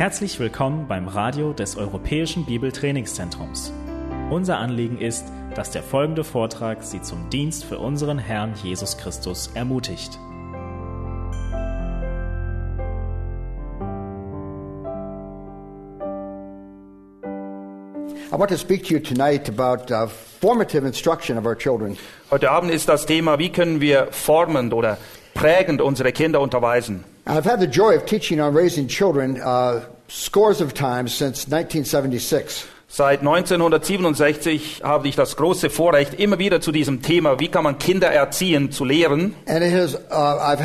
Herzlich willkommen beim Radio des Europäischen Bibeltrainingszentrums. Unser Anliegen ist, dass der folgende Vortrag Sie zum Dienst für unseren Herrn Jesus Christus ermutigt. I want to speak to you tonight about uh, formative instruction of our children. Heute Abend ist das Thema, wie können wir formend oder prägend unsere Kinder unterweisen. I've had the joy of teaching on raising children uh, scores of times since 1976. Seit 1967 habe ich das große Vorrecht, immer wieder zu diesem Thema, wie kann man Kinder erziehen, zu lehren. And has, uh.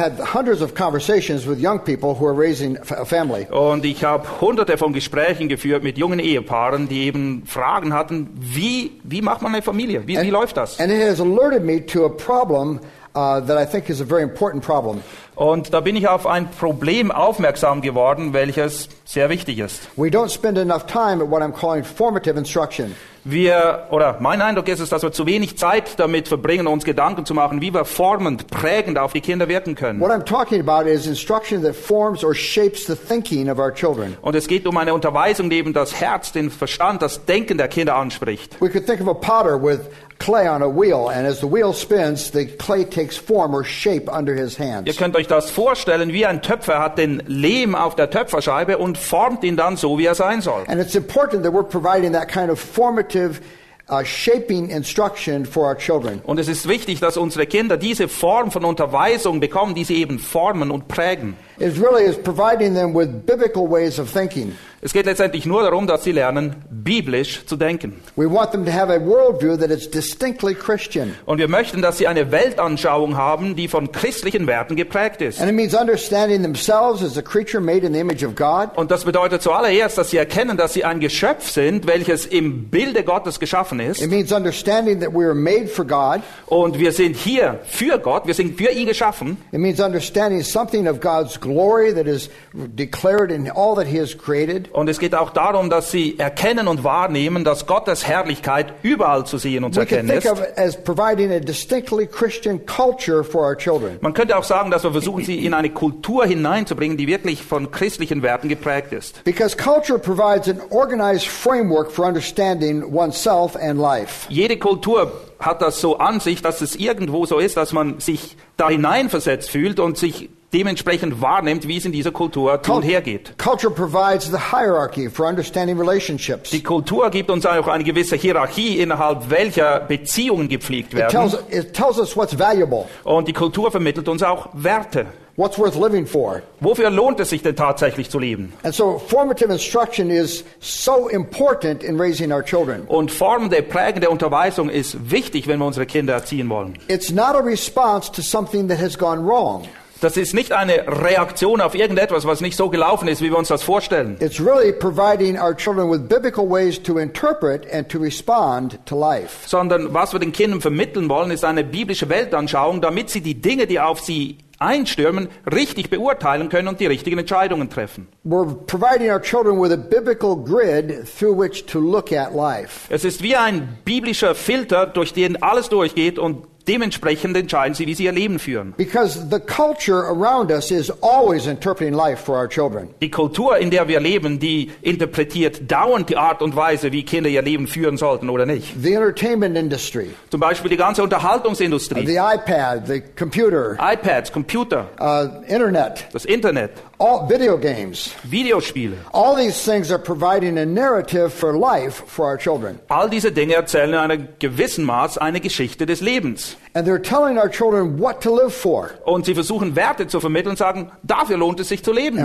Und ich habe hunderte von Gesprächen geführt mit jungen Ehepaaren, die eben Fragen hatten, wie, wie macht man eine Familie? Wie, wie läuft das? And it has alerted me to a problem uh, that I think is a very important problem. Und da bin ich auf ein Problem aufmerksam geworden, welches sehr wichtig ist. We don't spend enough time at what I'm calling formative instruction. Wir, oder mein Eindruck ist es, dass wir zu wenig Zeit damit verbringen, uns Gedanken zu machen, wie wir formend, prägend auf die Kinder wirken können. What I'm talking about is instruction that forms or shapes the thinking of our children. Und es geht um eine Unterweisung, die eben das Herz, den Verstand, das Denken der Kinder anspricht. We could think of a potter with clay on a wheel, and as the wheel spins, the clay takes form or shape under his Ihr hands. könnt euch das vorstellen, wie ein Töpfer hat den Lehm auf der Töpferscheibe und formt ihn dann so, wie er sein soll. And it's important that we're providing that kind of formative, uh, shaping instruction for our children. Und es ist wichtig, dass unsere Kinder diese Form von Unterweisung bekommen, die sie eben formen und prägen. It really is providing them with biblical ways of thinking. Es geht letztendlich nur darum, dass sie lernen, biblisch zu denken. We want them to have a worldview that is distinctly Christian. Und wir möchten, dass sie eine Weltanschauung haben, die von christlichen Werten geprägt ist. And it means understanding themselves as a creature made in the image of God. Und das bedeutet zuallererst, dass sie erkennen, dass sie ein Geschöpf sind, welches im Bilde Gottes geschaffen ist. It means understanding that we are made for God. Und wir sind hier für Gott, wir sind für ihn geschaffen. It means understanding something of God's glory that is declared in all that He has created. Und es geht auch darum, dass sie erkennen und wahrnehmen, dass Gottes Herrlichkeit überall zu sehen und zu erkennen ist. Man könnte auch sagen, dass wir versuchen, sie in eine Kultur hineinzubringen, die wirklich von christlichen Werten geprägt ist. Because culture provides an organized framework for understanding oneself and life. Jede Kultur hat das so an sich, dass es irgendwo so ist, dass man sich da hineinversetzt fühlt und sich dementsprechend wahrnimmt, wie es in dieser Kultur zu und her geht. Culture provides the hierarchy for understanding relationships. Die Kultur gibt uns auch eine gewisse Hierarchie, innerhalb welcher Beziehungen gepflegt It tells, werden. it tells us what's valuable, Und die Kultur vermittelt uns auch Werte. what's worth living for. Wofür lohnt es sich denn tatsächlich zu leben? And so formative instruction is so important in raising our children. Und formende, prägende Unterweisung ist wichtig, wenn wir unsere Kinder erziehen wollen. It's not a response to something that has gone wrong. Das ist nicht eine Reaktion auf irgendetwas, was nicht so gelaufen ist, wie wir uns das vorstellen. It's really providing our children with biblical ways to interpret and to respond to life. Sondern was wir den Kindern vermitteln wollen, ist eine biblische Weltanschauung, damit sie die Dinge, die auf sie einstürmen, richtig beurteilen können und die richtigen Entscheidungen treffen. We're providing our children with a biblical grid through which to look at life. Es ist wie ein biblischer Filter, durch den alles durchgeht und dementsprechend entscheiden sie, wie sie ihr Leben führen. Because the culture around us is always interpreting life for our children. Die Kultur, in der wir leben, die interpretiert dauernd die Art und Weise, wie Kinder ihr Leben führen sollten oder nicht. The entertainment industry, Zum Beispiel die ganze Unterhaltungsindustrie, the iPad, the computer, iPads, Computer, uh, internet, das Internet, all video games. Videospiele. All these things are providing a narrative for life for our children. All diese Dinge erzählen in einem gewissen Maß eine Geschichte des Lebens. And they're telling our children what to live for Und sie versuchen Werte zu vermitteln und sagen, dafür lohnt es sich zu leben.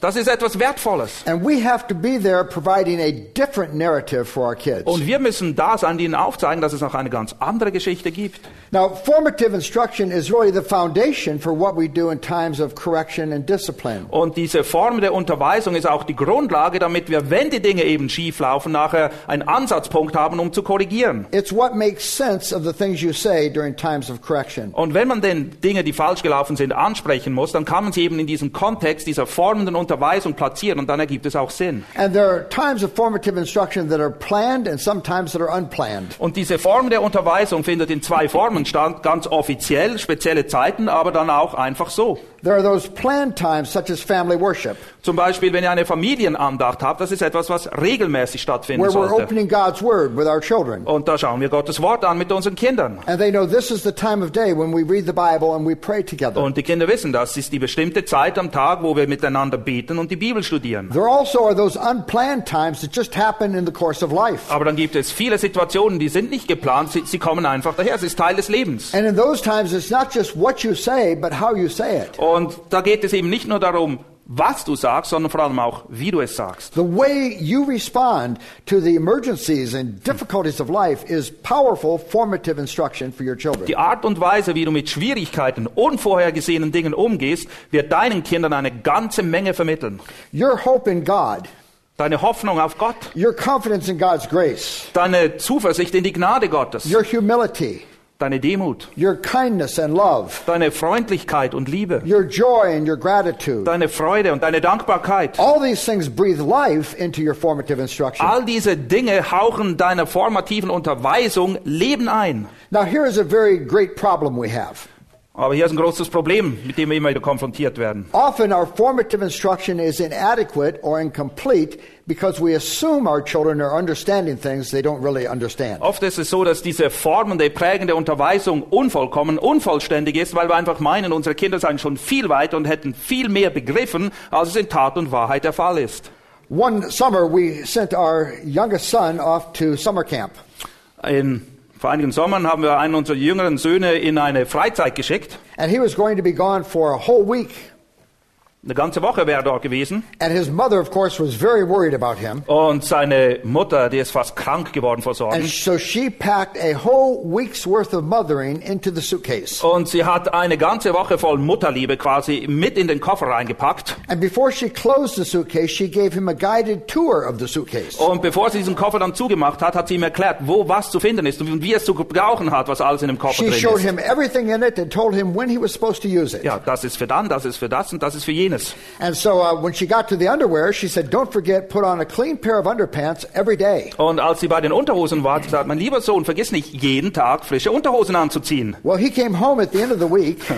Das ist etwas Wertvolles. And we have to be there providing a different narrative for our kids. Und wir müssen da sein, die ihnen aufzeigen, dass es noch eine ganz andere Geschichte gibt. Now, formative instruction is really the foundation for what we do in times of correction and discipline. Und diese Form der Unterweisung ist auch die Grundlage, damit wir, wenn die Dinge eben schief laufen, nachher einen Ansatzpunkt haben, um zu korrigieren. It's what makes sense of the things you say during times of correction. Und wenn man denn Dinge, die falsch gelaufen sind, ansprechen muss, dann kann man sie eben in diesem Kontext dieser formenden Unterweisung platzieren und dann ergibt es auch Sinn. Und diese Form der Unterweisung findet in zwei Formen statt, ganz offiziell, spezielle Zeiten, aber dann auch einfach so. There are those planned times, such as family worship, Zum Beispiel, wenn ihr eine Familienandacht habt, das ist etwas, was regelmäßig stattfinden where we're sollte. opening God's Word with our children. Und da schauen wir Gottes Wort an mit unseren Kindern. And they know this is the time of day when we read the Bible and we pray together. Und die Kinder wissen, das ist die bestimmte Zeit am Tag, wo wir miteinander beten und die Bibel studieren. There also are those unplanned times that just happen in the course of life. Aber dann gibt es viele Situationen, die sind nicht geplant, sie, sie kommen einfach daher, es ist Teil des Lebens. And in those times, it's not just what you say, but how you say it. Und da geht es eben nicht nur darum, was du sagst, sondern vor allem auch, wie du es sagst. The way you respond to the emergencies and difficulties of life is powerful formative instruction for your children. Die Art und Weise, wie du mit Schwierigkeiten, unvorhergesehenen Dingen umgehst, wird deinen Kindern eine ganze Menge vermitteln. Your hope in God, Deine Hoffnung auf Gott, your confidence in God's grace, deine Zuversicht in die Gnade Gottes, your humility, deine Demut, your kindness and love, deine Freundlichkeit und Liebe, your joy and your gratitude. deine Freude und deine Dankbarkeit. All these things breathe life into your formative instruction. All diese Dinge hauchen deiner formativen Unterweisung Leben ein. Now, here is a very great problem we have. Aber hier ist ein großes Problem, mit dem wir immer wieder konfrontiert werden. Often our formative instruction is inadequate or incomplete because we assume our children are understanding things they don't really understand. Oft ist es so, dass diese formende, prägende Unterweisung unvollkommen, unvollständig ist, weil wir einfach meinen, unsere Kinder seien schon viel weiter und hätten viel mehr begriffen, als es in Tat und Wahrheit der Fall ist. One summer, we sent our youngest son off to summer camp. In vor einigen Sommern haben wir einen unserer jüngeren Söhne in eine Freizeit geschickt. And he was going to be gone for a whole week. Eine ganze Woche wäre er dort gewesen. And his mother, of course, was very worried about him. Und seine Mutter, die ist fast krank geworden vor And Sorgen. so she packed a whole week's worth of mothering into the suitcase. Und sie hat eine ganze Woche voll Mutterliebe quasi mit in den Koffer reingepackt. And before she closed the suitcase, she gave him a guided tour of the suitcase. Und bevor sie diesen Koffer dann zugemacht hat, hat sie ihm erklärt, wo was zu finden ist und wie es zu gebrauchen hat, was alles in dem Koffer She drin showed ist. him everything in it and told him when he was supposed to use it. Ja, das ist für dann, das ist für das und das ist für jenes. And so uh, when she got to the underwear, she said, Don't forget, put on a clean pair of underpants every day. Und als sie bei den Unterhosen war, hat mein lieber Sohn, vergiss nicht, jeden Tag frische Unterhosen anzuziehen. Well, he came home at the end of the week.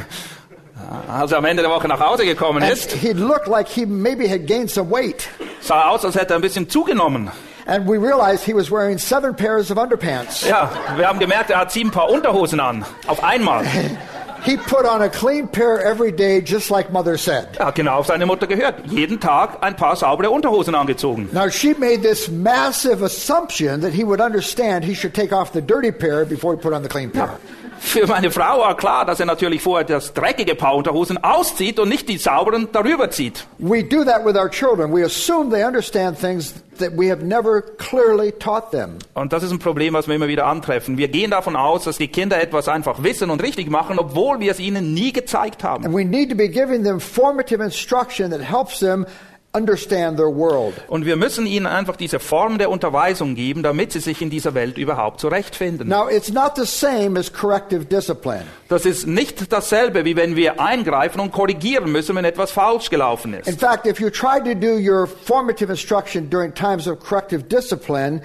Als er am Ende der Woche nach Hause gekommen ist, he looked like he maybe had gained some weight. sah aus, als hätte er ein bisschen zugenommen. And we realized he was wearing seven pairs of underpants. Ja, wir haben gemerkt, er hat sieben Paar Unterhosen an. Auf einmal. He put on a clean pair every day, just like Mother said. Er hat genau auf seine Mutter gehört. Jeden Tag ein paar saubere Unterhosen angezogen. Now, she made this massive assumption that he would understand he should take off the dirty pair before he put on the clean pair. Für meine Frau war klar, dass er natürlich vorher das dreckige Paar Unterhosen auszieht und nicht die sauberen darüber zieht. We do that with our children. We assume they understand things that we have never clearly taught them. Und das ist ein Problem, was wir immer wieder antreffen. Wir gehen davon aus, dass die Kinder etwas einfach wissen und richtig machen, obwohl wir es ihnen nie gezeigt haben. And we need to be giving them formative instruction that helps them understand their world. Und wir müssen ihnen einfach diese Form der Unterweisung geben, damit sie sich in dieser Welt überhaupt zurechtfinden. Now, it's not the same as corrective discipline. Das ist nicht dasselbe, wie wenn wir eingreifen und korrigieren müssen, wenn etwas falsch gelaufen In ist. fact, if you try to do your formative instruction during times of corrective discipline,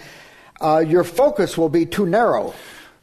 uh, your focus will be too narrow.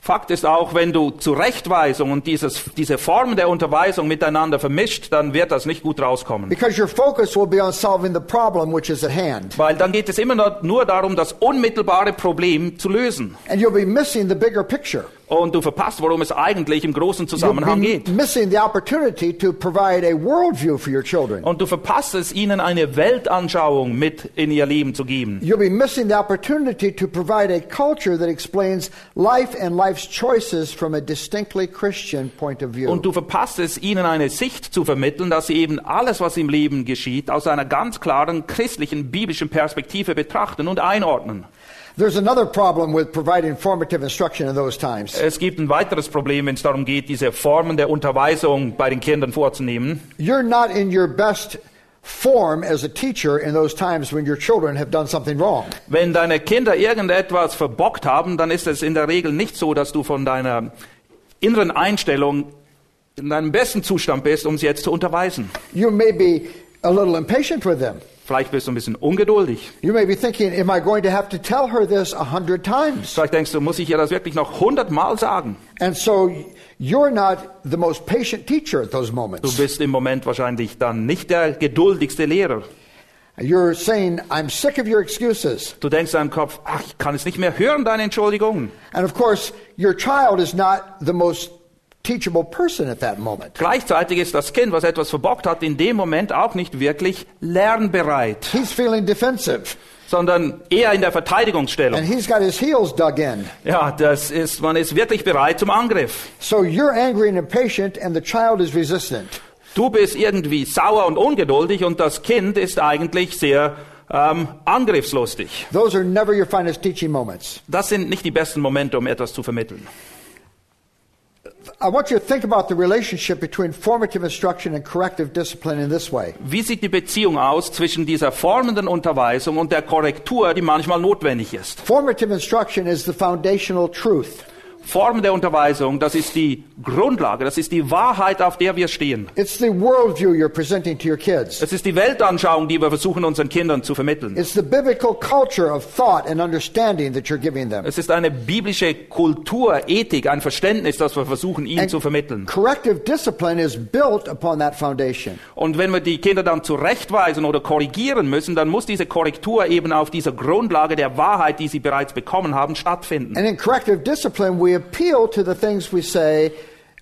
Fakt ist auch, wenn du Zurechtweisung und dieses, diese Form der Unterweisung miteinander vermischt, dann wird das nicht gut rauskommen. Because your focus will be on solving the problem which is at hand. Weil dann geht es immer nur- nur darum, das unmittelbare Problem zu lösen. And you'll be missing the bigger picture. Und du verpasst, worum es eigentlich im großen Zusammenhang geht. missing the opportunity to provide a worldview for your children. Und du verpasst es, ihnen eine Weltanschauung mit in ihr Leben zu geben. You'll be missing the opportunity to provide a culture that explains life and life's choices from a distinctly Christian point of view. Und du verpasst es, ihnen eine Sicht zu vermitteln, dass sie eben alles, was im Leben geschieht, aus einer ganz klaren christlichen, biblischen Perspektive betrachten und einordnen. There's another problem with providing formative instruction in those times. Es gibt ein weiteres Problem, wenn es darum geht, diese Formen der Unterweisung bei den Kindern vorzunehmen. You're not in your best form as a teacher in those times when your children have done something wrong. Wenn deine Kinder irgendetwas verbockt haben, dann ist es in der Regel nicht so, dass du von deiner inneren Einstellung in deinem besten Zustand bist, um sie jetzt zu unterweisen. You may be a little impatient with them. Vielleicht bist du ein bisschen ungeduldig. You may be thinking, am I going to have to tell her this a hundred times? Vielleicht denkst du, muss ich ihr das wirklich noch hundertmal sagen? And so you're not the most patient teacher at those Du moments. bist im Moment wahrscheinlich dann nicht der geduldigste Lehrer. You're saying, I'm sick of your excuses. Du denkst in deinem Kopf, ach, ich kann es nicht mehr hören, deine Entschuldigungen. And of course, your child is not the most teachable person at that moment. Gleichzeitig ist das Kind, was etwas verbockt hat, in dem Moment auch nicht wirklich lernbereit, He's feeling defensive, sondern eher in der and Verteidigungsstellung. he's got his heels dug in. Ja, das ist, man ist wirklich bereit zum Angriff. So you're angry and impatient, and the child is resistant. Du bist irgendwie sauer und ungeduldig und das Kind ist eigentlich sehr ähm, angriffslustig. Those are never your finest teaching moments. Das sind nicht die besten Momente, um etwas zu vermitteln. Wie sieht die Beziehung aus zwischen dieser formenden Unterweisung und der Korrektur, die manchmal notwendig ist? Formative instruction is the foundational truth. Form der Unterweisung, das ist die Grundlage, das ist die Wahrheit, auf der wir stehen. It's the worldview you're presenting to your kids. Es ist die Weltanschauung, die wir versuchen unseren Kindern zu vermitteln. It's the biblical culture of thought and understanding that you're giving them. Es ist eine biblische Kultur, Ethik, ein Verständnis, das wir versuchen, ihnen zu vermitteln. corrective discipline is built upon that foundation. Und wenn wir die Kinder dann zurechtweisen oder korrigieren müssen, dann muss diese Korrektur eben auf dieser Grundlage der Wahrheit, die sie bereits bekommen haben, stattfinden. And in corrective discipline, we appeal to the things we say,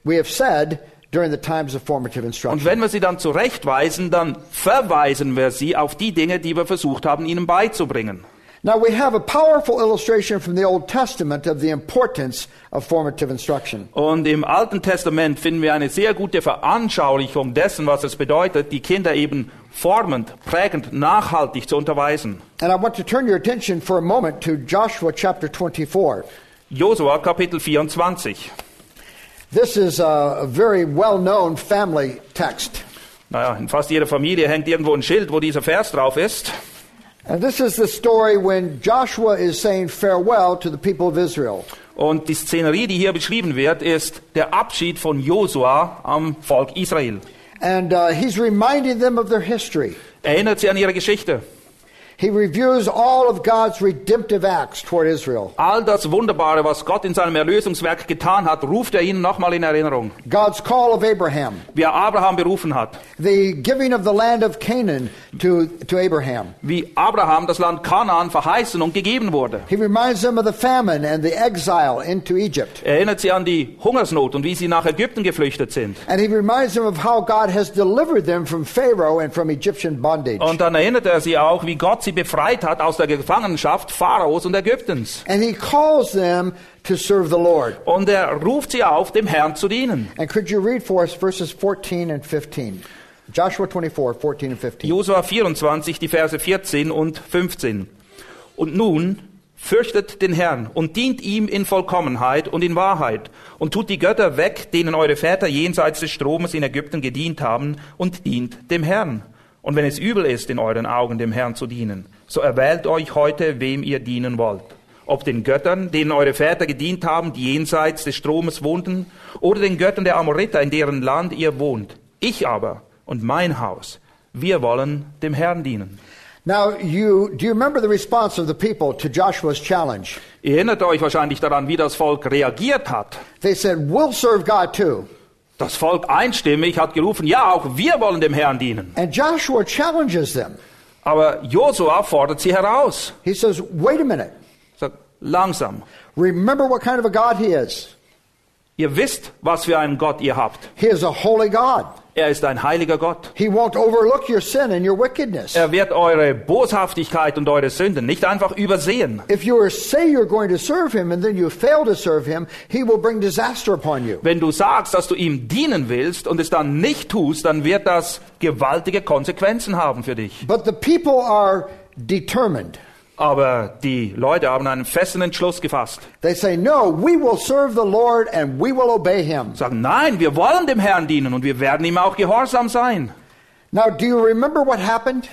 we have said during the times of formative Und instruction. wenn wir sie dann zurechtweisen, dann verweisen wir sie auf die Dinge, die wir versucht haben, ihnen beizubringen. Now, we have a powerful illustration from the Old Testament of the importance of formative instruction. Und im Alten Testament finden wir eine sehr gute Veranschaulichung dessen, was es bedeutet, die Kinder eben formend, prägend, nachhaltig zu unterweisen. And I want to turn your attention for a moment to Joshua chapter 24. Josua Kapitel 24. This is a very well known family text. Naja, in fast jeder Familie hängt irgendwo ein Schild, wo dieser Vers drauf ist. And this is the story when Joshua is saying farewell to the people of Israel. Und die Szenerie, die hier beschrieben wird, ist der Abschied von Josua am Volk Israel. And uh, he's reminding them of their history. Erinnert sie an ihre Geschichte. He reviews all of God's redemptive acts toward Israel. All das Wunderbare, was Gott in seinem Erlösungswerk getan hat, ruft er ihnen nochmal in Erinnerung. God's call of Abraham, Wie er Abraham berufen hat. the giving of the land of Canaan to, to Abraham. Wie Abraham das Land Kanaan verheißen und gegeben wurde. He reminds them of the famine and the exile into Egypt. Er erinnert sie an die Hungersnot und wie sie nach Ägypten geflüchtet sind. And he reminds them of how God has delivered them from Pharaoh and from Egyptian bondage. Und dann erinnert er sie auch, wie Gott sie befreit hat aus der Gefangenschaft Pharaos und Ägyptens. And he calls them to serve the Lord. Und er ruft sie auf, dem Herrn zu dienen. And could you read for us verses 14 and 15? Joshua 24, 14 and 15. Josua 24, die Verse 14 und 15. Und nun fürchtet den Herrn und dient ihm in Vollkommenheit und in Wahrheit und tut die Götter weg, denen eure Väter jenseits des Stromes in Ägypten gedient haben und dient dem Herrn. Und wenn es übel ist, in euren Augen dem Herrn zu dienen, so erwählt euch heute, wem ihr dienen wollt. Ob den Göttern, denen eure Väter gedient haben, die jenseits des Stromes wohnten, oder den Göttern der Amoriter, in deren Land ihr wohnt. Ich aber und mein Haus, wir wollen dem Herrn dienen. Now, you, do you remember the response of the people to Joshua's challenge? Ihr erinnert euch wahrscheinlich daran, wie das Volk reagiert hat. They said, We'll serve God too. Das Volk einstimmig hat gerufen, ja, auch wir wollen dem Herrn dienen. And Joshua challenges them. Aber Josua fordert sie heraus. He says, Wait a minute. Sagt, langsam. Remember what kind of a God He is. Ihr wisst, was für einen Gott ihr habt. He is a holy God. Er ist ein heiliger Gott. He won't overlook your sin and your wickedness. Er wird eure Boshaftigkeit und eure Sünden nicht einfach übersehen. If you say you're going to serve Him and then you fail to serve Him, He will bring disaster upon you. Wenn du sagst, dass du ihm dienen willst und es dann nicht tust, dann wird das gewaltige Konsequenzen haben für dich. But the people are determined. Aber die Leute haben einen festen Entschluss gefasst. They say, No, we will serve the Lord and we will obey Him. Sagen, nein, wir wollen dem Herrn dienen und wir werden ihm auch gehorsam sein. Now, do you remember what happened?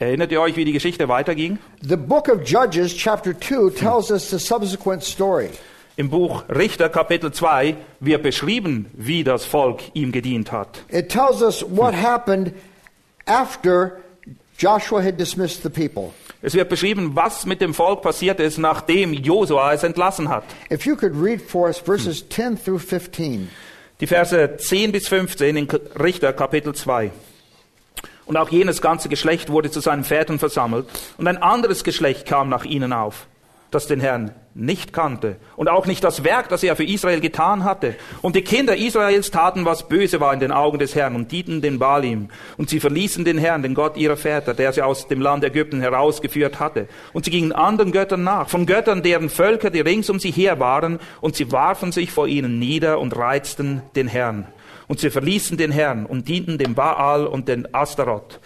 Erinnert ihr euch, wie die Geschichte weiterging? The book of Judges, chapter 2, tells us the subsequent story. Im Buch Richter Kapitel 2 wird beschrieben, wie das Volk ihm gedient hat. It tells us what happened after Joshua had dismissed the people. Es wird beschrieben, was mit dem Volk passiert ist, nachdem Josua es entlassen hat. If you could read for us verses 10 through 15. Die Verse 10 bis 15 in Richter Kapitel 2. Und auch jenes ganze Geschlecht wurde zu seinen Vätern versammelt, und ein anderes Geschlecht kam nach ihnen auf, das den Herrn nicht kannte und auch nicht das Werk, das er für Israel getan hatte. Und die Kinder Israels taten, was böse war in den Augen des Herrn und dienten den Balim. Und sie verließen den Herrn, den Gott ihrer Väter, der sie aus dem Land Ägypten herausgeführt hatte. Und sie gingen anderen Göttern nach, von Göttern, deren Völker, die rings um sie her waren, und sie warfen sich vor ihnen nieder und reizten den Herrn. Und sie verließen den Herrn und dienten dem Baal und den Astaroth.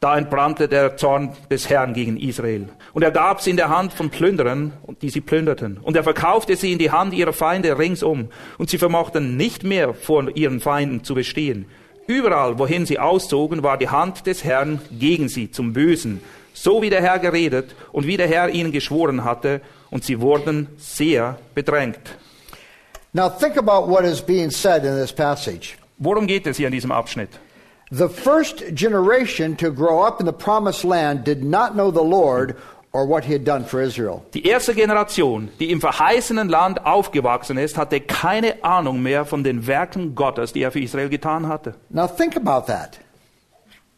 Da entbrannte der Zorn des Herrn gegen Israel. Und er gab sie in der Hand von Plünderern, die sie plünderten. Und er verkaufte sie in die Hand ihrer Feinde ringsum. Und sie vermochten nicht mehr vor ihren Feinden zu bestehen. Überall, wohin sie auszogen, war die Hand des Herrn gegen sie zum Bösen. So wie der Herr geredet und wie der Herr ihnen geschworen hatte. Und sie wurden sehr bedrängt. Now think about what is being said in this passage. Worum geht es hier in diesem Abschnitt? The first generation to grow up in the promised land did not know the Lord or what he had done for Israel. Die erste Generation, die im verheißenen Land aufgewachsen ist, hatte keine Ahnung mehr von den Werken Gottes, die er für Israel getan hatte. Now think about that.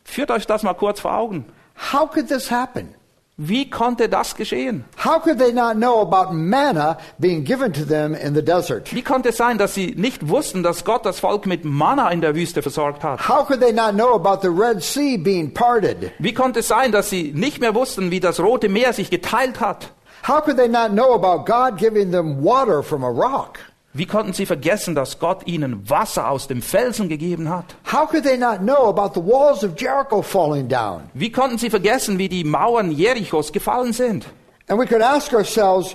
Führt euch das mal kurz vor Augen. How could this happen? Wie konnte das geschehen? How could they not know about manna being given to them in the desert? Wie konnte es sein, dass sie nicht wussten, dass Gott das Volk mit Manna in der Wüste versorgt hat? How could they not know about the Red Sea being parted? Wie konnte es sein, dass sie nicht mehr wussten, wie das Rote Meer sich geteilt hat? How could they not know about God giving them water from a rock? Wie konnten sie vergessen, dass Gott ihnen Wasser aus dem Felsen gegeben hat? How could they not know about the walls of Jericho falling down? Wie konnten sie vergessen, wie die Mauern Jerichos gefallen sind? And we could ask ourselves,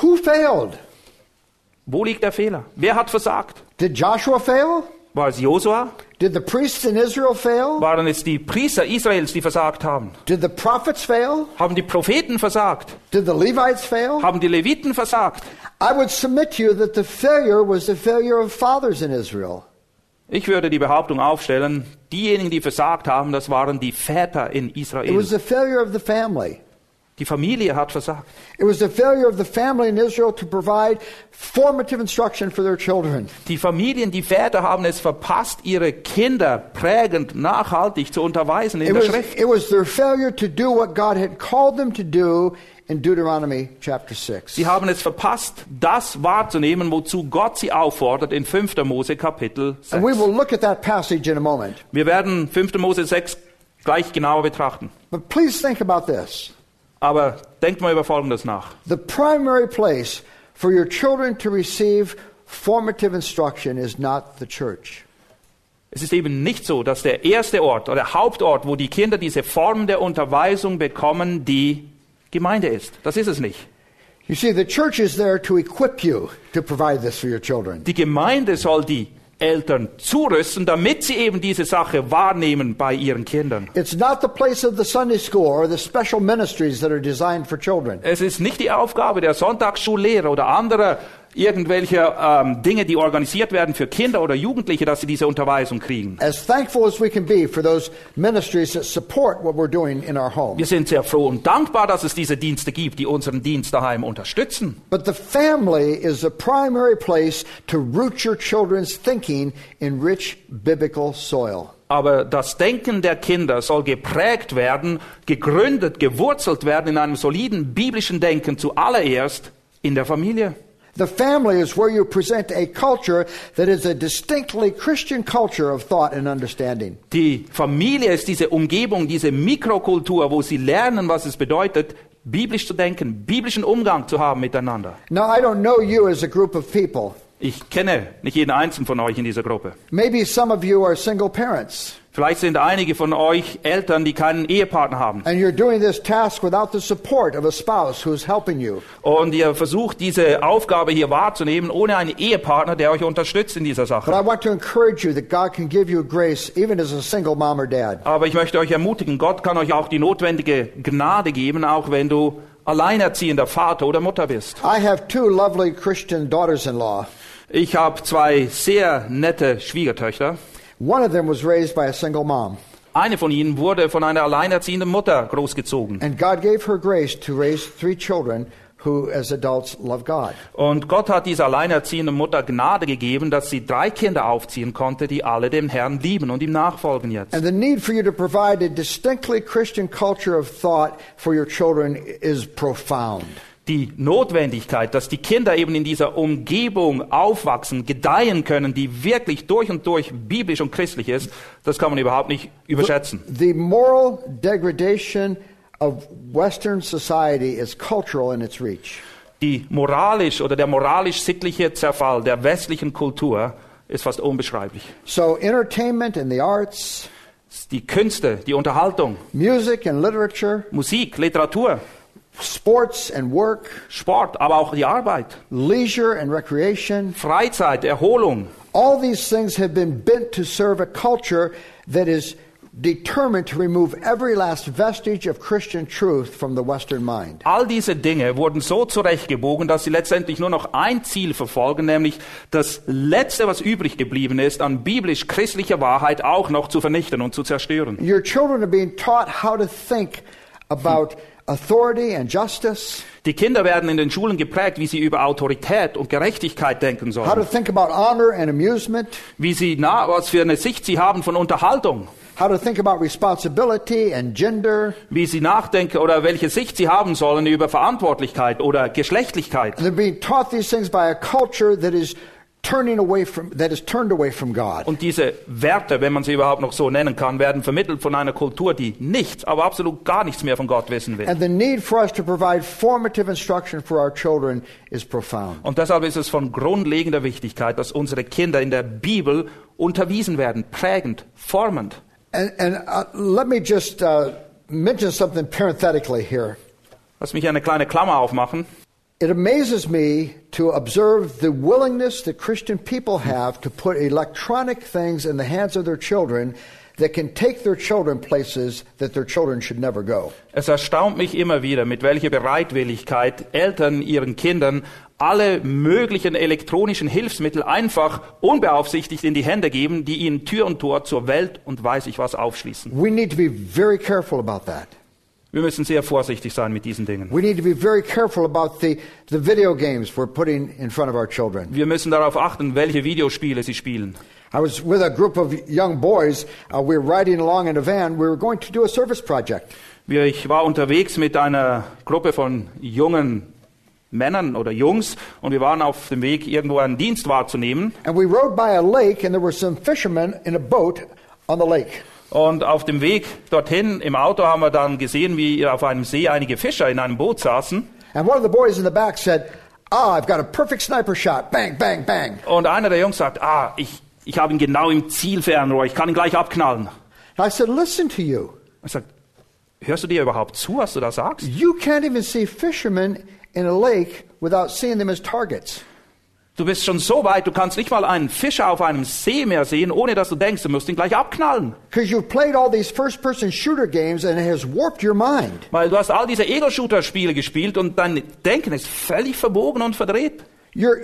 who failed? Wo liegt der Fehler? Wer hat versagt? Did Joshua fail? War es Josua? Did the priests in Israel fail? Waren es die Priester Israels, die versagt haben? Did the prophets fail? Haben die Propheten versagt? Did the Levites fail? Haben die Leviten versagt? I would submit to you that the failure was the failure of fathers in Israel. Ich würde die Behauptung aufstellen, diejenigen, die versagt haben, das waren die Väter in It was Israel. the failure of the family. Die Familie hat versagt. It was the failure of the family in Israel to provide formative instruction for their children. Die Familien, die Väter haben es verpasst, ihre Kinder prägend, nachhaltig zu unterweisen in It der was, Schrift. it was their failure to do what God had called them to do in Deuteronomy chapter 6. Sie haben es verpasst, das wahrzunehmen, wozu Gott sie auffordert in 5. Mose Kapitel 6. And we will look at that passage in a moment. Wir werden 5. Mose 6 gleich genauer betrachten. But please think about this. Aber denkt mal über Folgendes nach. The primary place for your children to receive formative instruction is not the church. Es ist eben nicht so, dass der erste Ort oder der Hauptort, wo die Kinder diese Form der Unterweisung bekommen, die Gemeinde ist. Das ist es nicht. You see, the church is there to equip you to provide this for your children. Die Gemeinde soll die Eltern zurüsten, damit sie eben diese Sache wahrnehmen bei ihren Kindern. It's not the place of the Sunday school or the special ministries that are designed for children. Es ist nicht die Aufgabe der Sonntagsschullehrer oder anderer irgendwelche ähm, Dinge, die organisiert werden für Kinder oder Jugendliche, dass sie diese Unterweisung kriegen. As thankful as we can be for those ministries that support what we're doing in our home. Wir sind sehr froh und dankbar, dass es diese Dienste gibt, die unseren Dienst daheim unterstützen. But the family is the primary place to root your children's thinking in rich biblical soil. Aber das Denken der Kinder soll geprägt werden, gegründet, gewurzelt werden in einem soliden biblischen Denken zuallererst in der Familie. The family is where you present a culture that is a distinctly Christian culture of thought and understanding. Die Familie ist diese Umgebung, diese Mikrokultur, wo sie lernen, was es bedeutet, biblisch zu denken, biblischen Umgang zu haben miteinander. Now, I don't know you as a group of people. Ich kenne nicht jeden einzelnen von euch in dieser Gruppe. Maybe some of you are single parents, Vielleicht sind einige von euch Eltern, die keinen Ehepartner haben. Und ihr versucht, diese Aufgabe hier wahrzunehmen, ohne einen Ehepartner, der euch unterstützt in dieser Sache. Aber ich möchte euch ermutigen, Gott kann euch auch die notwendige Gnade geben, auch wenn du alleinerziehender Vater oder Mutter bist. Ich habe zwei sehr nette Schwiegertöchter. One of them was raised by a single mom. Eine von ihnen wurde von einer alleinerziehenden Mutter großgezogen. And God gave her grace to raise three children who, as adults, love God. Und Gott hat dieser alleinerziehenden Mutter Gnade gegeben, dass sie drei Kinder aufziehen konnte, die alle den Herrn lieben und ihm nachfolgen jetzt. And the need for you to provide a distinctly Christian culture of thought for your children is profound. Die Notwendigkeit, dass die Kinder eben in dieser Umgebung aufwachsen, gedeihen können, die wirklich durch und durch biblisch und christlich ist, das kann man überhaupt nicht überschätzen. The moral degradation of Western society is cultural in its reach. Die moralisch oder der moralisch-sittliche Zerfall der westlichen Kultur ist fast unbeschreiblich. So, entertainment and the arts, Die Künste, die Unterhaltung, music and literature, Musik, Literatur, sports and work, Sport, aber auch die Arbeit, leisure and recreation, Freizeit, Erholung, all these things have been bent to serve a culture that is determined to remove every last vestige of Christian truth from the Western mind. All diese Dinge wurden so zurechtgebogen, dass sie letztendlich nur noch ein Ziel verfolgen, nämlich das Letzte, was übrig geblieben ist, an biblisch-christlicher Wahrheit auch noch zu vernichten und zu zerstören. Your children are being taught how to think about justice, Die Kinder werden in den Schulen geprägt, wie sie über Autorität und Gerechtigkeit denken how to sollen, think about honor and amusement, wie sie, na, was für eine Sicht sie haben von Unterhaltung, how to think about responsibility and gender. wie sie nachdenken oder welche Sicht sie haben sollen über Verantwortlichkeit oder Geschlechtlichkeit. And they're being taught these things by a culture that is turning away from that is turned away from God. Und diese Werte, wenn man sie überhaupt noch so nennen kann, werden vermittelt von einer Kultur, die nichts, aber absolut gar nichts mehr von Gott wissen will. And the need for us to provide formative instruction for our children is profound. Und deshalb ist es von grundlegender Wichtigkeit, dass unsere Kinder in der Bibel unterwiesen werden, prägend, formend. And, and uh, let me just uh, mention something parenthetically here. Lass mich eine kleine Klammer aufmachen. It amazes me to observe the willingness that Christian people have to put electronic things in the hands of their children that can take their children places that their children should never go. Es erstaunt mich immer wieder, mit welcher Bereitwilligkeit Eltern ihren Kindern alle möglichen elektronischen Hilfsmittel einfach unbeaufsichtigt in die Hände geben, die ihnen Tür und Tor zur Welt und weiß ich was aufschließen. We need to be very careful about that. Wir müssen sehr vorsichtig sein mit diesen Dingen. We need to be very careful about the, the video games we're putting in front of our children. Wir müssen darauf achten, welche Videospiele sie spielen. I was with a group of young boys. Uh, we were riding along in a van. We were going to do a service project. Ich war unterwegs mit einer Gruppe von jungen Männern oder Jungs und wir waren auf dem Weg, irgendwo einen Dienst wahrzunehmen. And we rode by a lake, and there were some fishermen in a boat on the lake. Und auf dem Weg dorthin im Auto haben wir dann gesehen, wie auf einem See einige Fischer in einem Boot saßen. And one of the boys in the back said, Ah, I've got a perfect sniper shot. Bang, bang, bang. Und einer der Jungs sagt, ah, ich, ich habe ihn genau im Zielfernrohr, ich kann ihn gleich abknallen. And I said, Listen to you. Er sagt, hörst du dir überhaupt zu, was du da sagst? You can't even see fishermen in a lake without seeing them as targets. Du bist schon so weit, du kannst nicht mal einen Fischer auf einem See mehr sehen, ohne dass du denkst, du musst ihn gleich abknallen. Weil du hast all diese Ego-Shooter-Spiele gespielt und dein Denken ist völlig verbogen und verdreht. Your,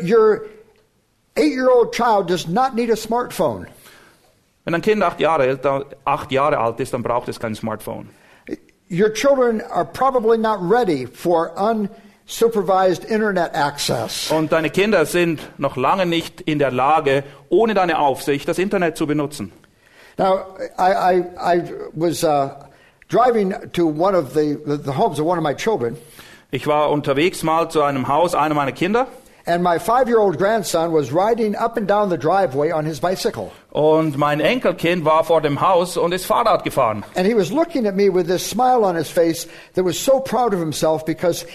your child does not need a smartphone. Wenn ein Kind acht Jahre, alt, acht Jahre alt ist, dann braucht es kein Smartphone. Your children are probably not ready for unsupervised internet access. Und deine Kinder sind noch lange nicht in der Lage, ohne deine Aufsicht das Internet zu benutzen. Now, I, I, I was uh, driving to one of the, the, homes of one of my children, Ich war unterwegs mal zu einem Haus einer meiner Kinder and my five year old grandson was riding up and down the driveway on his bicycle. und mein Enkelkind war vor dem Haus und ist Fahrrad gefahren. And he was looking at me with this smile on his face that was so proud of himself because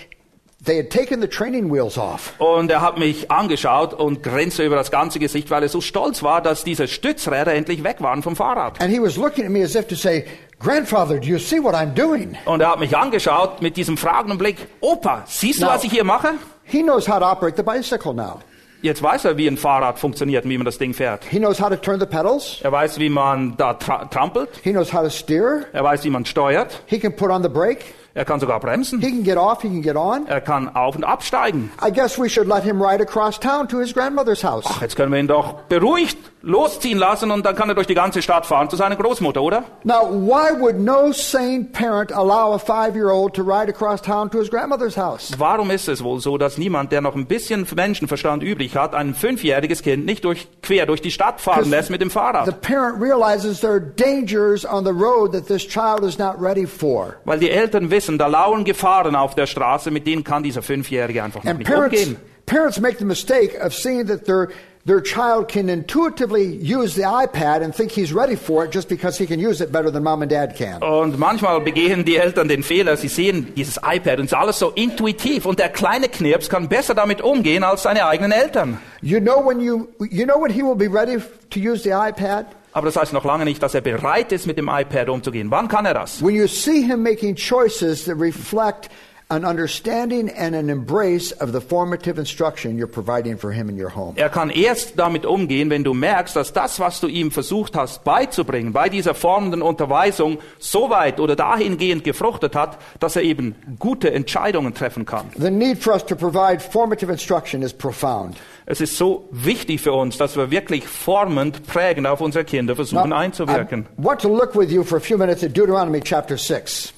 they had taken the training wheels off. Und er hat mich angeschaut und grinste über das ganze Gesicht, weil er so stolz war, dass diese Stützräder endlich weg waren vom Fahrrad. And he was looking at me as if to say, Grandfather, do you see what I'm doing? Und er hat mich angeschaut mit diesem fragenden Blick. Opa, siehst du, Na- was ich hier mache? He knows how to operate the bicycle now. Jetzt weiß er, wie ein Fahrrad funktioniert und wie man das Ding fährt. He knows how to turn the pedals. Er weiß, wie man da tra trampelt. He knows how to steer. Er weiß, wie man steuert. He can put on the brake. Er kann sogar bremsen. He can get off, he can get on. Er kann auf und absteigen. I guess we should let him ride across town to his grandmother's house. Ach, jetzt können wir ihn doch beruhigt losziehen lassen und dann kann er durch die ganze Stadt fahren zu seiner Großmutter, oder? Now, why would no sane parent allow a five year old to ride across town to his grandmother's house? Warum ist es wohl so, dass niemand, der noch ein bisschen Menschenverstand übrig hat, ein fünfjähriges Kind nicht durch, quer durch die Stadt fahren lässt mit dem The Fahrrad? parent realizes there are dangers on the road that this child is not ready for. Weil die Eltern wissen, da lauern Gefahren auf der Straße, mit denen kann dieser Fünfjährige einfach noch And nicht parents, umgehen. parents make the mistake of seeing that their, their child can intuitively use the iPad and think he's ready for it just because he can use it better than mom and dad can. Und manchmal begehen die Eltern den Fehler, sie sehen dieses iPad und es ist alles so intuitiv und der kleine Knirps kann besser damit umgehen als seine eigenen Eltern. You know when you, you know when he will be ready to use the iPad? Aber das heißt noch lange nicht, dass er bereit ist, mit dem iPad umzugehen. Wann kann er das? When you see him making choices that reflect an understanding and an embrace of the formative instruction you're providing for him in your home. Er kann erst damit umgehen, wenn du merkst, dass das, was du ihm versucht hast beizubringen, bei dieser formenden Unterweisung so weit oder dahingehend gefruchtet hat, dass er eben gute Entscheidungen treffen kann. The need for us to provide formative instruction is profound. Es ist so wichtig für uns, dass wir wirklich formend, prägend auf unsere Kinder versuchen Now, einzuwirken. I want to look with you for a few minutes at Deuteronomy chapter 6.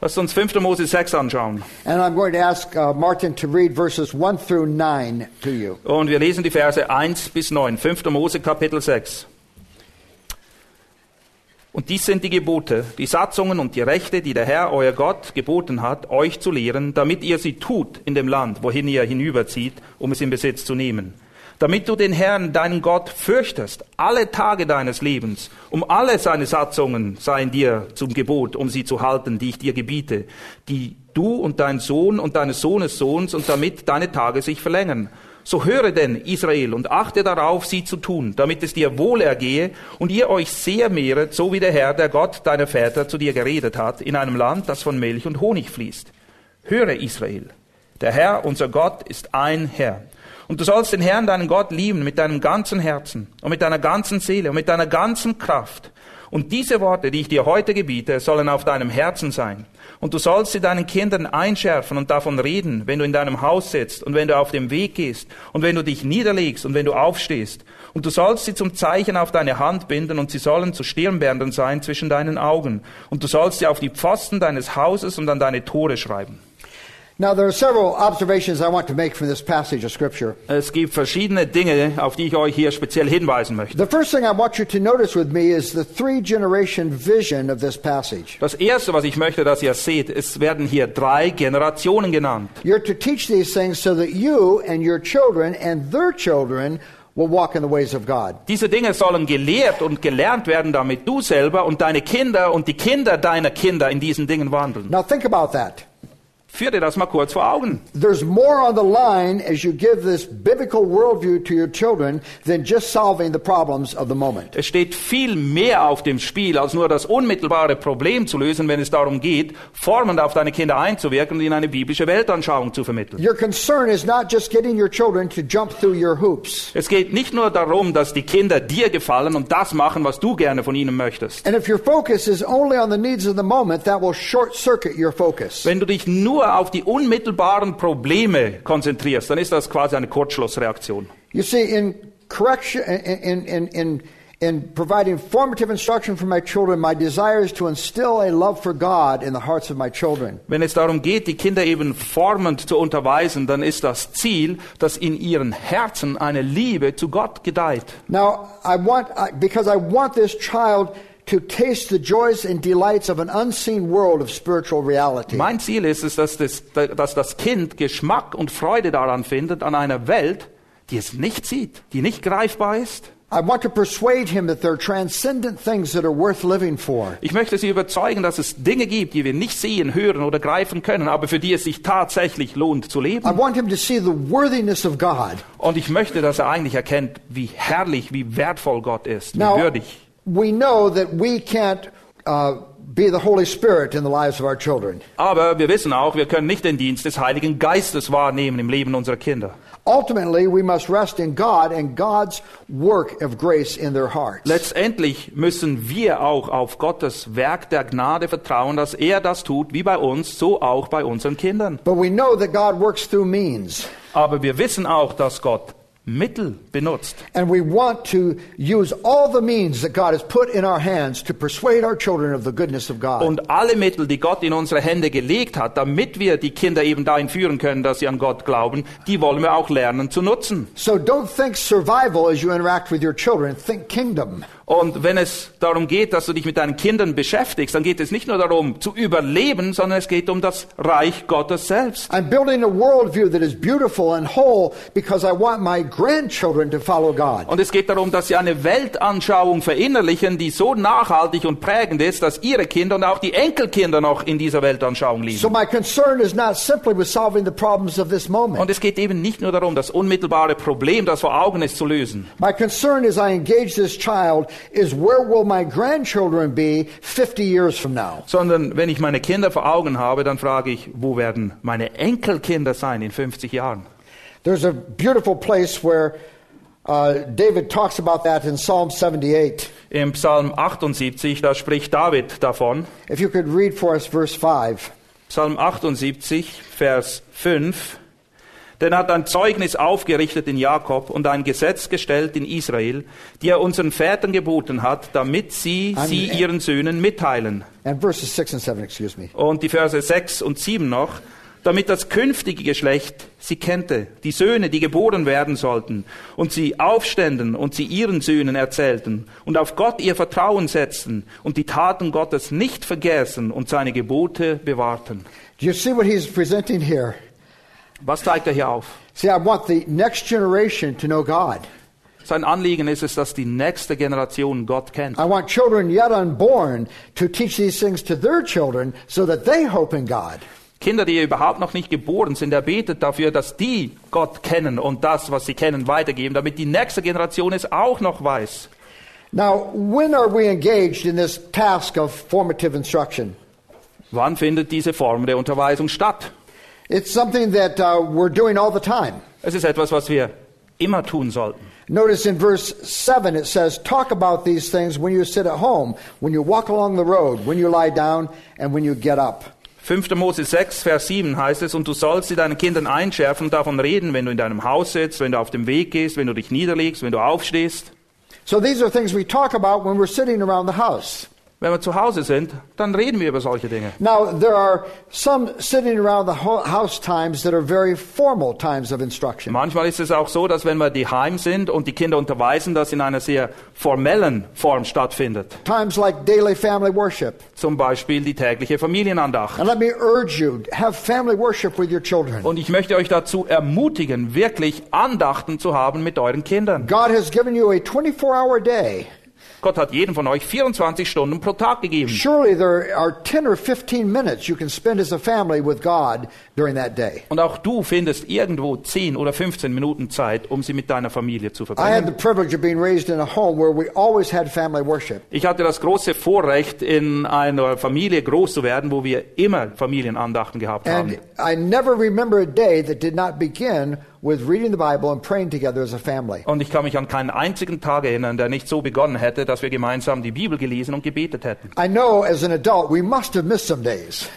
Lasst uns 5. Mose 6 anschauen. And I'm going to ask uh, Martin to read verses 1 through 9 to you. Und wir lesen die Verse 1 bis 9. 5. Mose Kapitel 6. Und dies sind die Gebote, die Satzungen und die Rechte, die der Herr, euer Gott, geboten hat, euch zu lehren, damit ihr sie tut in dem Land, wohin ihr hinüberzieht, um es in Besitz zu nehmen. Damit du den Herrn, deinen Gott, fürchtest, alle Tage deines Lebens, um alle seine Satzungen seien dir zum Gebot, um sie zu halten, die ich dir gebiete, die du und dein Sohn und deines Sohnes Sohns, und damit deine Tage sich verlängern. So höre denn, Israel, und achte darauf, sie zu tun, damit es dir wohl ergehe und ihr euch sehr mehret, so wie der Herr, der Gott deiner Väter, zu dir geredet hat, in einem Land, das von Milch und Honig fließt. Höre, Israel, der Herr, unser Gott, ist ein Herr. Und du sollst den Herrn, deinen Gott, lieben mit deinem ganzen Herzen und mit deiner ganzen Seele und mit deiner ganzen Kraft. Und diese Worte, die ich dir heute gebiete, sollen auf deinem Herzen sein. Und du sollst sie deinen Kindern einschärfen und davon reden, wenn du in deinem Haus sitzt und wenn du auf dem Weg gehst und wenn du dich niederlegst und wenn du aufstehst. Und du sollst sie zum Zeichen auf deine Hand binden und sie sollen zu Stirnbändern sein zwischen deinen Augen. Und du sollst sie auf die Pfosten deines Hauses und an deine Tore schreiben. Now, there are several observations I want to make from this passage of Scripture. Es gibt verschiedene Dinge, auf die ich euch hier speziell hinweisen möchte. The first thing I want you to notice with me is the three generation vision of this passage. Das erste, was ich möchte, dass ihr seht, es werden hier drei Generationen genannt. You're to teach these things so that you and your children and their children will walk in the ways of God. Diese Dinge sollen gelehrt und gelernt werden, damit du selber und deine Kinder und die Kinder deiner Kinder in diesen Dingen wandeln. Now, think about that. Führ dir das mal kurz vor Augen. There's more on the line as you give this biblical worldview to your children than just solving the problems of the moment. Es steht viel mehr auf dem Spiel, als nur das unmittelbare Problem zu lösen, wenn es darum geht, formend auf deine Kinder einzuwirken und ihnen eine biblische Weltanschauung zu vermitteln. Your concern is not just getting your children to jump through your hoops. Es geht nicht nur darum, dass die Kinder dir gefallen und das machen, was du gerne von ihnen möchtest. And if your focus is only on the needs of the moment, that will short circuit your focus. Wenn du dich nur auf die unmittelbaren Probleme konzentrierst, dann ist das quasi eine Kurzschlussreaktion. You see, in correction, in, in, in, in providing formative instruction for my children, my desire is to instill a love for God in the hearts of my children. Wenn es darum geht, die Kinder eben formend zu unterweisen, dann ist das Ziel, dass in ihren Herzen eine Liebe zu Gott gedeiht. Now, I want, because I want this child to taste the joys and delights of an unseen world of spiritual reality. Mein Ziel ist es, dass das, dass das Kind Geschmack und Freude daran findet, an einer Welt, die es nicht sieht, die nicht greifbar ist. I want to persuade him that there are transcendent things that are worth living for. Ich möchte sie überzeugen, dass es Dinge gibt, die wir nicht sehen, hören oder greifen können, aber für die es sich tatsächlich lohnt zu I leben. want him to see the worthiness of God. Und ich möchte, dass er eigentlich erkennt, wie herrlich, wie wertvoll Gott ist, wie Now, würdig. We know that we can't uh, be the Holy Spirit in the lives of our children. Aber wir wissen auch, wir können nicht den Dienst des Heiligen Geistes wahrnehmen im Leben unserer Kinder. Ultimately, we must rest in God and God's work of grace in their hearts. Letztendlich müssen wir auch auf Gottes Werk der Gnade vertrauen, dass er das tut, wie bei uns, so auch bei unseren Kindern. But we know that God works through means. Aber wir wissen auch, dass Gott Mittel benutzt. And we want to use all the means that God has put in our hands to persuade our children of the goodness of God. Und alle Mittel, die Gott in unsere Hände gelegt hat, damit wir die Kinder eben dahin führen können, dass sie an Gott glauben, die wollen wir auch lernen zu nutzen. So don't think survival as you interact with your children, think kingdom. Und wenn es darum geht, dass du dich mit deinen Kindern beschäftigst, dann geht es nicht nur darum zu überleben, sondern es geht um das Reich Gottes selbst. I'm building a worldview that is beautiful and whole because I want my grandchildren to follow God. Und es geht darum, dass sie eine Weltanschauung verinnerlichen, die so nachhaltig und prägend ist, dass ihre Kinder und auch die Enkelkinder noch in dieser Weltanschauung leben. So my concern is not simply with solving the problems of this moment. Und es geht eben nicht nur darum, das unmittelbare Problem, das vor Augen ist, zu lösen. My concern as I engage this child is where will my grandchildren be 50 years from now? Sondern wenn ich meine Kinder vor Augen habe, dann frage ich, wo werden meine Enkelkinder sein in 50 Jahren? There's a beautiful place where uh, David talks about that in Psalm 78. Im Psalm 78, da spricht David davon. If you could read for us verse 5. Psalm 78, Vers 5. Denn er hat ein Zeugnis aufgerichtet in Jakob und ein Gesetz gestellt in Israel, die er unseren Vätern geboten hat, damit sie sie ihren Söhnen mitteilen. And verses 6 and 7, excuse me. Und die Verse 6 und 7 noch, damit das künftige Geschlecht sie kennte, die Söhne, die geboren werden sollten, und sie aufständen und sie ihren Söhnen erzählten und auf Gott ihr Vertrauen setzten und die Taten Gottes nicht vergessen und seine Gebote bewahrten. Do you see what he's presenting here? Was zeigt er hier auf? See, I want the next generation to know God. Sein Anliegen ist es, dass die nächste Generation Gott kennt. I want children yet unborn to teach these things to their children so that they hope in God. Kinder, die überhaupt noch nicht geboren sind, er betet dafür, dass die Gott kennen und das, was sie kennen, weitergeben, damit die nächste Generation es auch noch weiß. Now, when are we engaged in this task of formative instruction? Wann findet diese Form der Unterweisung statt? It's something that uh, we're doing all the time. Es ist etwas, was wir immer tun sollten. Notice in verse 7 it says, Talk about these things when you sit at home, when you walk along the road, when you lie down, and when you get up. 5. Mose 6, Vers 7 heißt es, und du sollst sie deinen Kindern einschärfen und davon reden, wenn du in deinem Haus sitzt, wenn du auf dem Weg gehst, wenn du dich niederlegst, wenn du aufstehst. So these are things we talk about when we're sitting around the house. Wenn wir zu Hause sind, dann reden wir über solche Dinge. Now, there are some sitting around the ho- house times that are very formal times of instruction. Manchmal ist es auch so, dass wenn wir daheim sind und die Kinder unterweisen, das in einer sehr formellen Form stattfindet. Times like daily family worship. Zum Beispiel die tägliche Familienandacht. And let me urge you, have family worship with your children. Und ich möchte euch dazu ermutigen, wirklich Andachten zu haben mit euren Kindern. God has given you a 24-hour day. Gott hat jedem von euch 24 Stunden pro Tag gegeben. Surely there are 10 or 15 minutes you can spend as a family with God during that day. Und auch du findest irgendwo 10 oder 15 Minuten Zeit, um sie mit deiner Familie zu I had verbringen. the privilege of being raised in a home where we always had family worship. Ich hatte das große Vorrecht, in einer Familie groß zu werden, wo wir immer Familienandachten gehabt haben. And I never remember a day that did not begin with reading the Bible and praying together as a family. Und ich kann mich an keinen einzigen Tag erinnern, der nicht so begonnen hätte, dass wir gemeinsam die Bibel gelesen und gebetet hätten. I know as an adult we must have missed some days.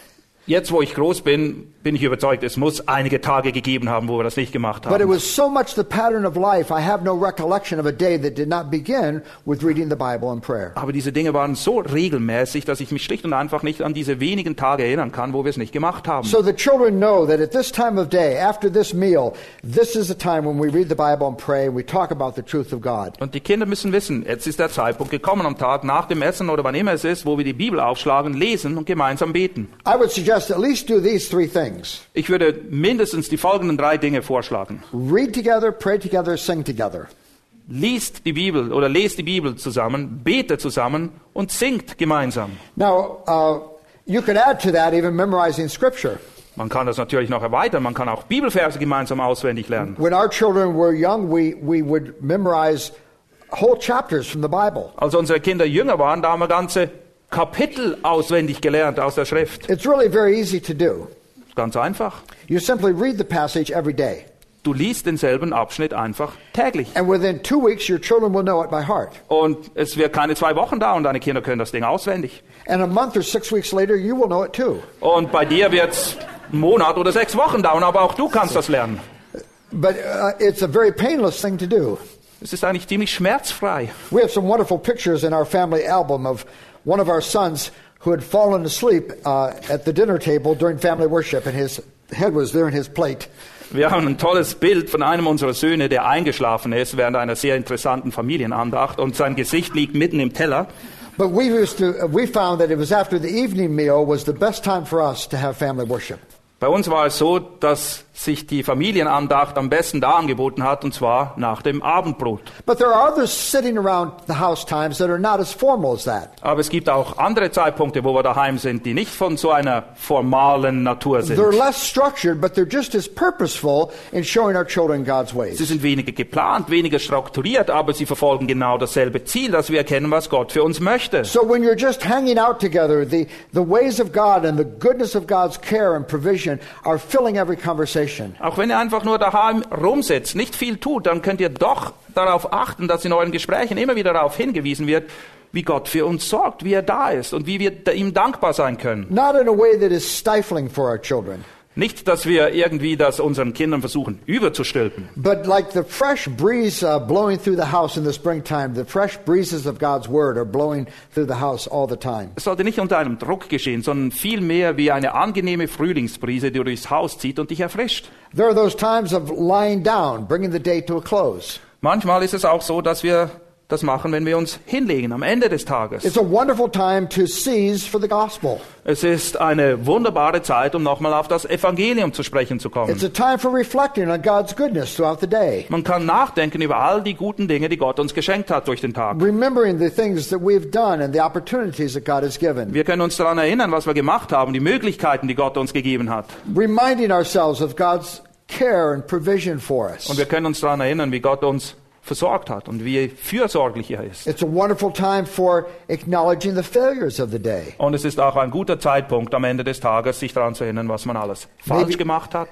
Jetzt, wo ich groß bin, bin ich überzeugt, es muss einige Tage gegeben haben, wo wir das nicht gemacht But it haben. was so much the pattern of life, I have no recollection of a day that did not begin with reading the Bible and prayer. Aber diese Dinge waren so regelmäßig, dass ich mich schlicht und einfach nicht an diese wenigen Tage erinnern kann, wo wir es nicht gemacht haben. So the children know that at this time of day, after this meal, this is the time when we read the Bible and pray and we talk about the truth of God. Und die Kinder müssen wissen, jetzt ist der Zeitpunkt gekommen am Tag nach dem Essen oder wann immer es ist, wo wir die Bibel aufschlagen, lesen und gemeinsam beten. I would suggest at least do these three things Ich würde mindestens die folgenden drei Dinge vorschlagen. read together, pray together, sing together. Liest die Bibel oder lest die Bibel zusammen, betet zusammen und singt gemeinsam. Now, uh, you can add to that even memorizing Scripture. Man kann das natürlich noch erweitern, man kann auch Bibelverse gemeinsam auswendig lernen. When our children were young, we, we would memorize whole chapters from the Bible. Als unsere Kinder jünger waren, da haben wir ganze Kapitel auswendig gelernt aus der Schrift. It's really very easy to do. Ganz einfach. You simply read the passage every day. Du liest denselben Abschnitt einfach täglich. And within two weeks, your children will know it by heart. Und es wird keine zwei Wochen dauern, deine Kinder können das Ding auswendig. And a month or six weeks later, you will know it too. Und bei dir wird es einen Monat oder sechs Wochen dauern, aber auch du kannst das lernen. But uh, it's a very painless thing to do. Es ist eigentlich ziemlich schmerzfrei. We have some wonderful pictures in our family album of one of our sons who had fallen asleep uh, at the dinner table during family worship, and his head was there in his plate. Wir haben ein tolles Bild von einem unserer Söhne, der eingeschlafen ist während einer sehr interessanten Familienandacht und sein Gesicht liegt mitten im Teller. But we used to, uh, we found that it was after the evening meal was the best time for us to have family worship. Bei uns war es so, dass sich die Familienandacht am besten da angeboten hat, und zwar nach dem Abendbrot. As as. Aber es gibt auch andere Zeitpunkte, wo wir daheim sind, die nicht von so einer formalen Natur sind. Sie sind weniger geplant, weniger strukturiert, aber sie verfolgen genau dasselbe Ziel, dass wir erkennen, was Gott für uns möchte. So when you're just hanging out together, the, the ways of God and the goodness of God's care and provision are filling every conversation. Auch wenn ihr einfach nur daheim rumsitzt, nicht viel tut, dann könnt ihr doch darauf achten, dass in euren Gesprächen immer wieder darauf hingewiesen wird, wie Gott für uns sorgt, wie er da ist und wie wir ihm dankbar sein können. Not in a way that is stifling for our children, Nicht, dass wir irgendwie das unseren Kindern versuchen überzustülpen, but like the fresh breeze uh, blowing through the house in the springtime, the fresh breezes of God's word are blowing through the house all the time. Es sollte nicht unter einem Druck geschehen, sondern vielmehr wie eine angenehme Frühlingsbrise, die durchs Haus zieht und dich erfrischt. There are those times of lying down, bringing the day to a close. Manchmal ist es auch so, dass wir das machen, wenn wir uns hinlegen am Ende des Tages. It's a wonderful time to seize for the gospel. Es ist eine wunderbare Zeit, um nochmal auf das Evangelium zu sprechen zu It's kommen. a time for reflecting on God's goodness throughout the day, Man kann nachdenken über all die guten Dinge, die Gott uns geschenkt hat durch den Tag. remembering the things that we've done and the opportunities that God has given, Wir können uns daran erinnern, was wir gemacht haben, die Möglichkeiten, die Gott uns gegeben hat. reminding ourselves of God's care and provision for us. Und wir können uns daran erinnern, wie Gott uns versorgt hat und wie fürsorglich er ist. It's a wonderful time for acknowledging the failures of the day. Und es ist auch ein guter Zeitpunkt am Ende des Tages, sich daran zu erinnern, was man alles falsch Maybe- gemacht hat.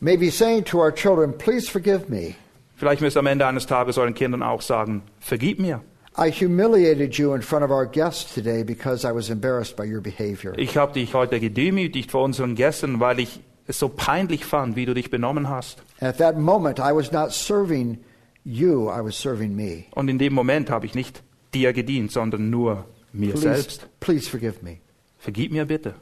Maybe saying to our children, Please forgive me. Vielleicht müsst ihr am Ende eines Tages euren Kindern auch sagen, vergib mir. I humiliated you in front of our guests today because I was embarrassed by your behavior. Ich habe dich heute gedemütigt vor unseren Gästen, weil ich es so peinlich fand, wie du dich benommen hast. And at that moment, I was not serving you, I was serving me. Und in dem Moment habe ich nicht dir gedient, sondern nur mir Please, selbst. please forgive me. Vergib mir bitte.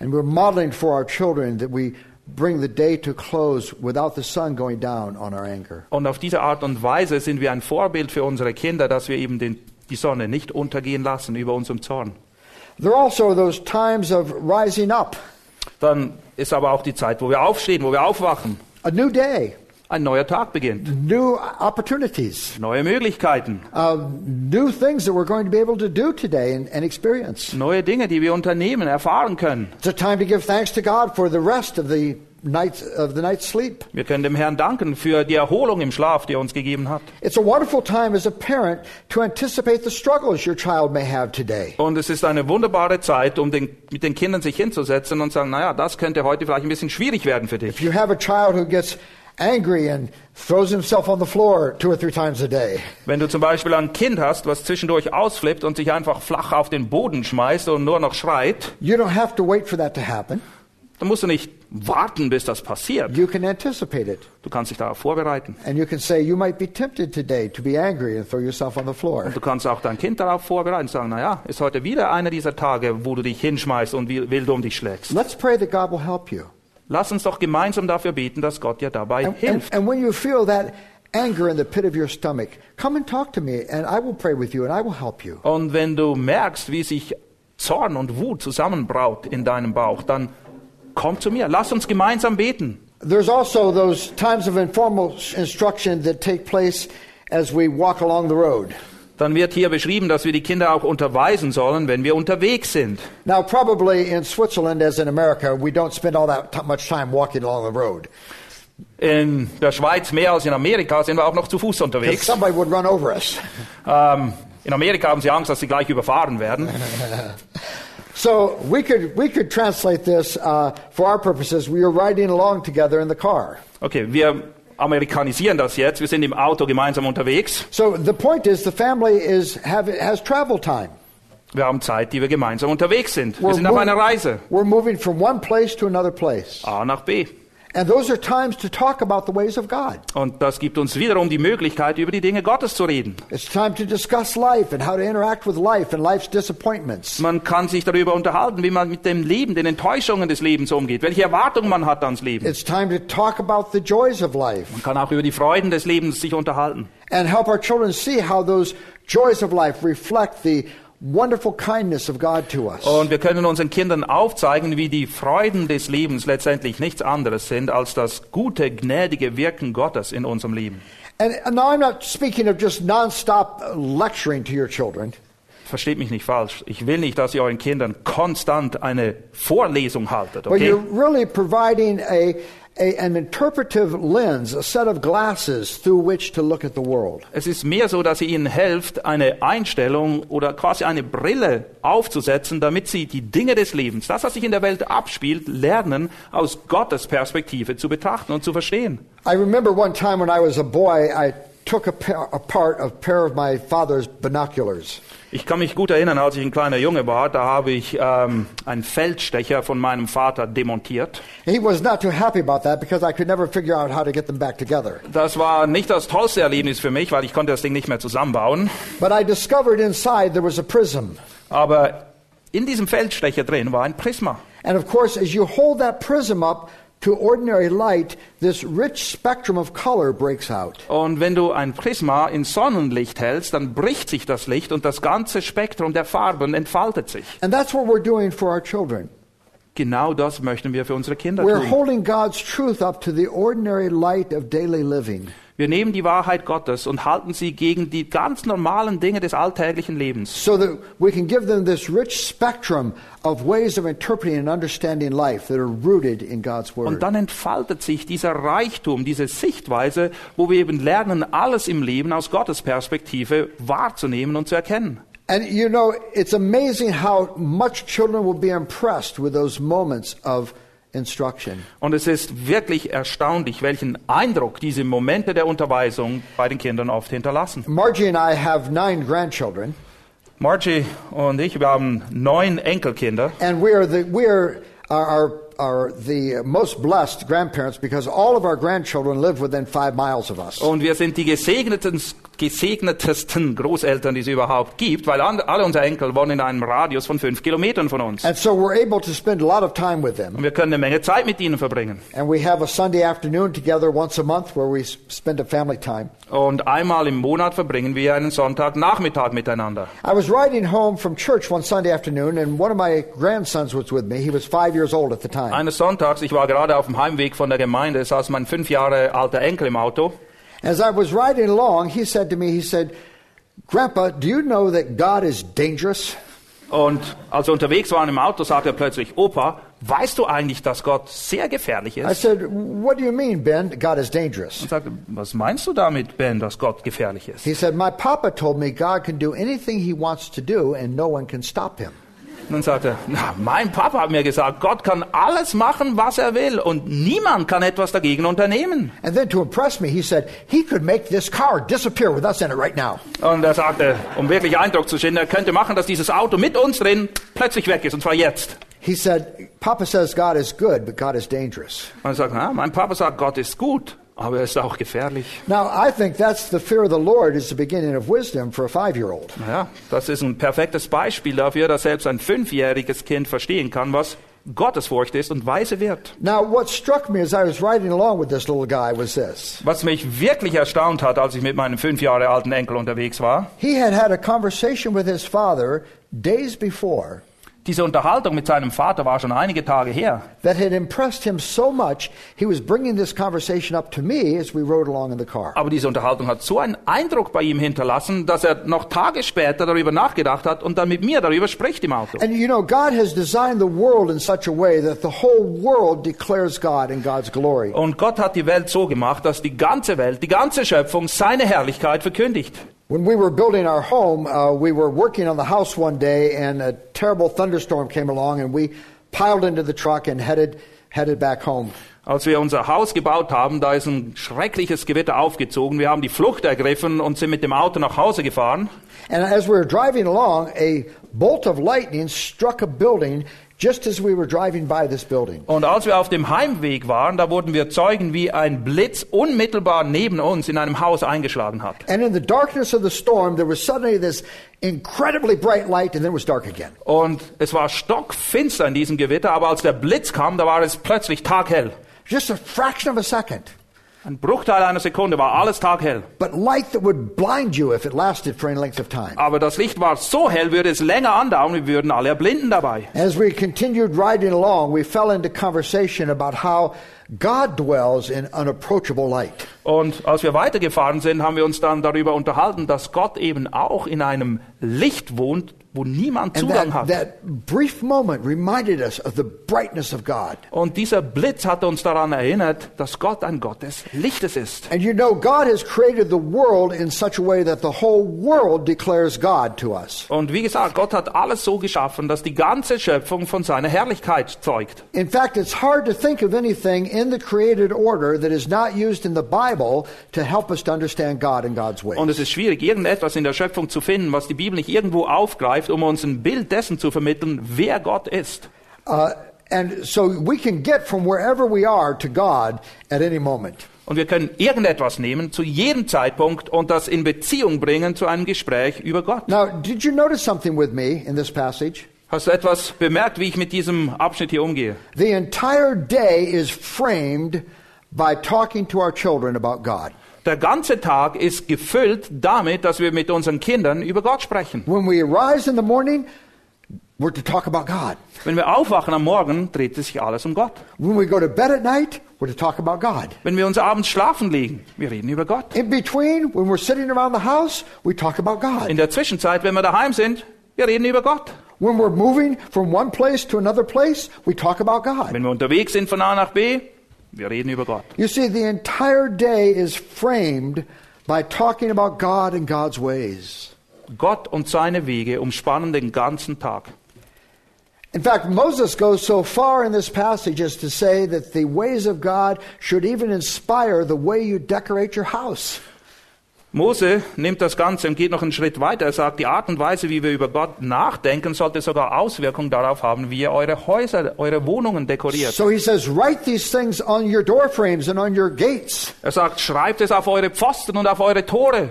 And we're modeling for our children that we bring the day to close without the sun going down on our anger. Und auf diese Art und Weise sind wir ein Vorbild für unsere Kinder, dass wir eben den, die Sonne nicht untergehen lassen über unserem Zorn. There are also those times of rising up, Dann ist aber auch die Zeit, wo wir aufstehen, wo wir aufwachen. a new day, Ein neuer Tag beginnt. new opportunities, Neue Möglichkeiten. uh, new things that we're going to be able to do today and, and experience. Neue Dinge, die wir unternehmen, erfahren können. It's a time to give thanks to God for the rest of the nights of the night's sleep. Wir können dem Herrn danken für die Erholung im Schlaf, die er uns gegeben hat. It's a wonderful time as a parent to anticipate the struggles your child may have today. Und es ist eine wunderbare Zeit, um den, mit den Kindern sich hinzusetzen und sagen, naja, das könnte heute vielleicht ein bisschen schwierig werden für dich. If you have a child who gets angry and throws himself on the floor two or three times a day, Wenn du zum Beispiel ein Kind hast, was zwischendurch ausflippt und sich einfach flach auf den Boden schmeißt und nur noch schreit, you don't have to wait for that to happen. dann musst du nicht warten, bis das passiert. You can anticipate it. Du kannst dich darauf vorbereiten. And you can say, you might be tempted today to be angry and throw yourself on the floor. Und du kannst auch dein Kind darauf vorbereiten und sagen, naja, ist heute wieder einer dieser Tage, wo du dich hinschmeißt und wild um dich schlägst. Let's pray that God will help you. Lass uns doch gemeinsam dafür beten, dass Gott dir dabei And, and, hilft. and when you feel that anger in the pit of your stomach, come and talk to me, and I will pray with you and I will help you. Und wenn du merkst, wie sich Zorn und Wut zusammenbraut in deinem Bauch, dann komm zu mir. Lass uns gemeinsam beten. There's also those times of informal instruction that take place as we walk along the road. Dann wird hier beschrieben, dass wir die Kinder auch unterweisen sollen, wenn wir unterwegs sind. Now, probably in Switzerland, as in America, we don't spend all that much time walking along the road. In der Schweiz mehr als in Amerika sind wir auch noch zu Fuß unterwegs. somebody would run over us. Ähm, In Amerika haben sie Angst, dass sie gleich überfahren werden. So we could we could translate this uh, for our purposes. We are riding along together in the car. Okay, wir amerikanisieren das jetzt. Wir sind im Auto gemeinsam unterwegs. So the point is, the family is have has travel time. Wir haben Zeit, die wir gemeinsam unterwegs sind. Wir We're sind auf einer Reise. We're moving from one place to another place, A nach B. and those are times to talk about the ways of God. Und das gibt uns wiederum die Möglichkeit, über die Dinge Gottes zu reden. It's time to discuss life and how to interact with life and life's disappointments. Man kann sich darüber unterhalten, wie man mit dem Leben, den Enttäuschungen des Lebens umgeht, welche Erwartungen man hat ans Leben. It's time to talk about the joys of life Man kann auch über die Freuden des Lebens sich unterhalten. and help our children see how those joys of life reflect the wonderful kindness of God to us. Und wir können unseren Kindern aufzeigen, wie die Freuden des Lebens letztendlich nichts anderes sind als das gute, gnädige Wirken Gottes in unserem Leben. And and now I'm not speaking of just nonstop lecturing to your children. Versteht mich nicht falsch. Ich will nicht, dass ihr euren Kindern konstant eine Vorlesung haltet. But Okay? you're really providing a, a, an interpretive lens, a set of glasses through which to look at the world. Es ist mehr so, dass ihr ihnen helft, eine Einstellung oder quasi eine Brille aufzusetzen, damit sie die Dinge des Lebens, das, was sich in der Welt abspielt, lernen, aus Gottes Perspektive zu betrachten und zu verstehen. I remember one time when I was a boy, I took a pair, apart a pair of my father's binoculars. Ich kann mich gut erinnern, als ich ein kleiner Junge war, da habe ich ähm, einen Feldstecher von meinem Vater demontiert. He was not too happy about that because I could never figure out how to get them back together. Das war nicht das tollste Erlebnis für mich, weil ich konnte das Ding nicht mehr zusammenbauen. But I discovered inside there was a prism. Aber in diesem Feldstecher drin war ein Prisma. And of course, as you hold that prism up to ordinary light, this rich spectrum of color breaks out. Und wenn du ein Prisma in Sonnenlicht hältst, dann bricht sich das Licht und das ganze Spektrum der Farben entfaltet sich. And that's what we're doing for our children. Genau das möchten wir für unsere Kinder We're tun. holding God's truth up to the ordinary light of daily living. Wir nehmen die Wahrheit Gottes und halten sie gegen die ganz normalen Dinge des alltäglichen Lebens. so that we can give them this rich spectrum of ways of interpreting and understanding life that are rooted in God's Und Word. dann entfaltet sich dieser Reichtum, diese Sichtweise, wo wir eben lernen, alles im Leben aus Gottes Perspektive wahrzunehmen und zu erkennen. And you know, it's amazing how much children will be impressed with those moments of instruction. Und es ist wirklich erstaunlich, welchen Eindruck diese Momente der Unterweisung bei den Kindern oft hinterlassen. Margie and I have nine grandchildren, Margie und ich, wir haben neun Enkelkinder. and we are the we are are, are, the most blessed grandparents because all of our grandchildren live within five miles of us. Und wir sind die gesegneten, gesegnetesten Großeltern, die es überhaupt gibt, weil alle unsere Enkel wohnen in einem Radius von fünf Kilometern von uns. And so we're able to spend a lot of time with them. Und wir können eine Menge Zeit mit ihnen verbringen. And we have a Sunday afternoon together once a month where we spend a family time. Und einmal im Monat verbringen wir einen Sonntagnachmittag miteinander. I was riding home from church one Sunday afternoon, and one of my grandsons was with me. He was five years old at the time. Eines Sonntags, ich war gerade auf dem Heimweg von der Gemeinde, saß mein fünf Jahre alter Enkel im Auto. As I was riding along, he said to me, he said, Grandpa, do you know that God is dangerous? Und als wir unterwegs waren im Auto, sagte er plötzlich, Opa, weißt du eigentlich, dass Gott sehr gefährlich I ist? said, What do you mean, Ben? God is dangerous. Und sagte, was meinst du damit, Ben, dass Gott gefährlich ist? He said, My papa told me God can do anything he wants to do, and no one can stop him. Und dann sagte er, na, mein Papa hat mir gesagt, Gott kann alles machen, was er will und niemand kann etwas dagegen unternehmen. And then to impress me, he said, He could make this car disappear with us in it right now. Und er sagte, um wirklich Eindruck zu schinden, er könnte machen, dass dieses Auto mit uns drin plötzlich weg ist, und zwar jetzt. He said, Papa says God is good, but God is dangerous. Und er sagt, na, mein Papa sagt, Gott ist gut, aber er ist auch gefährlich. Now, I think that's the fear of the Lord is the beginning of wisdom for a five year old. Naja, das ist ein perfektes Beispiel dafür, dass selbst ein fünfjähriges Kind verstehen kann, was Gottesfurcht ist und weise wird. Now, what struck me as I was riding along with this little guy was this. Was mich wirklich erstaunt hat, als ich mit meinem fünf Jahre alten Enkel unterwegs war, He had had a conversation with his father days before diese Unterhaltung mit seinem Vater war schon einige Tage her. that had impressed him so much, he was bringing this conversation up to me as we rode along in the car. Aber diese Unterhaltung hat so einen Eindruck bei ihm hinterlassen, dass er noch Tage später darüber nachgedacht hat und dann mit mir darüber spricht im Auto. And you know, God has designed the world in such a way that the whole world declares God and God's glory. Und Gott hat die Welt so gemacht, dass die ganze Welt, die ganze Schöpfung seine Herrlichkeit verkündigt. When we were building our home, uh, we were working on the house one day, and a terrible thunderstorm came along, and we piled into the truck and headed headed back home. Als wir unser Haus gebaut haben, da ist ein schreckliches Gewitter aufgezogen. Wir haben die Flucht ergriffen und sind mit dem Auto nach Hause gefahren. And as we were driving along, a bolt of lightning struck a building just as we were driving by this building. Und als wir auf dem Heimweg waren, da wurden wir Zeugen, wie ein Blitz unmittelbar neben uns in einem Haus eingeschlagen hat. And in the darkness of the storm, there was suddenly this incredibly bright light, and then it was dark again. Und es war stockfinster in diesem Gewitter, aber als der Blitz kam, da war es plötzlich taghell. Just a fraction of a second. Ein Bruchteil einer Sekunde war alles taghell. But light that would blind you if it lasted for any length of time. Aber das Licht war so hell, würde es länger andauern, wir würden alle erblinden dabei. As we continued riding along, we fell into conversation about how God dwells in unapproachable light. Und als wir weitergefahren sind, haben wir uns dann darüber unterhalten, dass Gott eben auch in einem Licht wohnt, wo niemand And Zugang that, hat. that brief moment reminded us of the brightness of God. Und dieser Blitz hat uns daran erinnert, dass Gott ein Gott des Lichtes ist. And you know, God has created the world in such a way that the whole world declares God to us. Und wie gesagt, Gott hat alles so geschaffen, dass die ganze Schöpfung von seiner Herrlichkeit zeugt. In fact, it's hard to think of anything in the created order that is not used in the Bible to help us to understand God and God's ways. Und es ist schwierig, irgendetwas in der Schöpfung zu finden, was die Bibel nicht irgendwo aufgreift, um uns ein Bild dessen zu vermitteln, wer Gott ist. Uh, and so we can get from wherever we are to God at any moment. Und wir können irgendetwas nehmen zu jedem Zeitpunkt und das in Beziehung bringen zu einem Gespräch über Gott. Now, did you notice something with me in this passage? Hast du etwas bemerkt, wie ich mit diesem Abschnitt hier umgehe? The entire day is framed by talking to our children about God. Der ganze Tag ist gefüllt damit, dass wir mit unseren Kindern über Gott sprechen. When we arise in the morning, we're to talk about God. Wenn wir aufwachen am Morgen, dreht es sich alles um Gott. When we go to bed at night, we're to talk about God. Wenn wir uns abends schlafen legen, wir reden über Gott. In between, when we're sitting around the house, we talk about God. In der Zwischenzeit, wenn wir daheim sind, wir reden über Gott. When we're moving from one place to another place, we talk about God. Wenn wir unterwegs sind von A nach B, wir reden über Gott. You see, the entire day is framed by talking about God and God's ways. Gott und seine Wege umspannen den ganzen Tag. In fact, Moses goes so far in this passage as to say that the ways of God should even inspire the way you decorate your house. Mose nimmt das Ganze und geht noch einen Schritt weiter. Er sagt, die Art und Weise, wie wir über Gott nachdenken, sollte sogar Auswirkungen darauf haben, wie ihr eure Häuser, eure Wohnungen dekoriert. So he says, write these things on your door frames and on your gates. Er sagt, schreibt es auf eure Pfosten und auf eure Tore.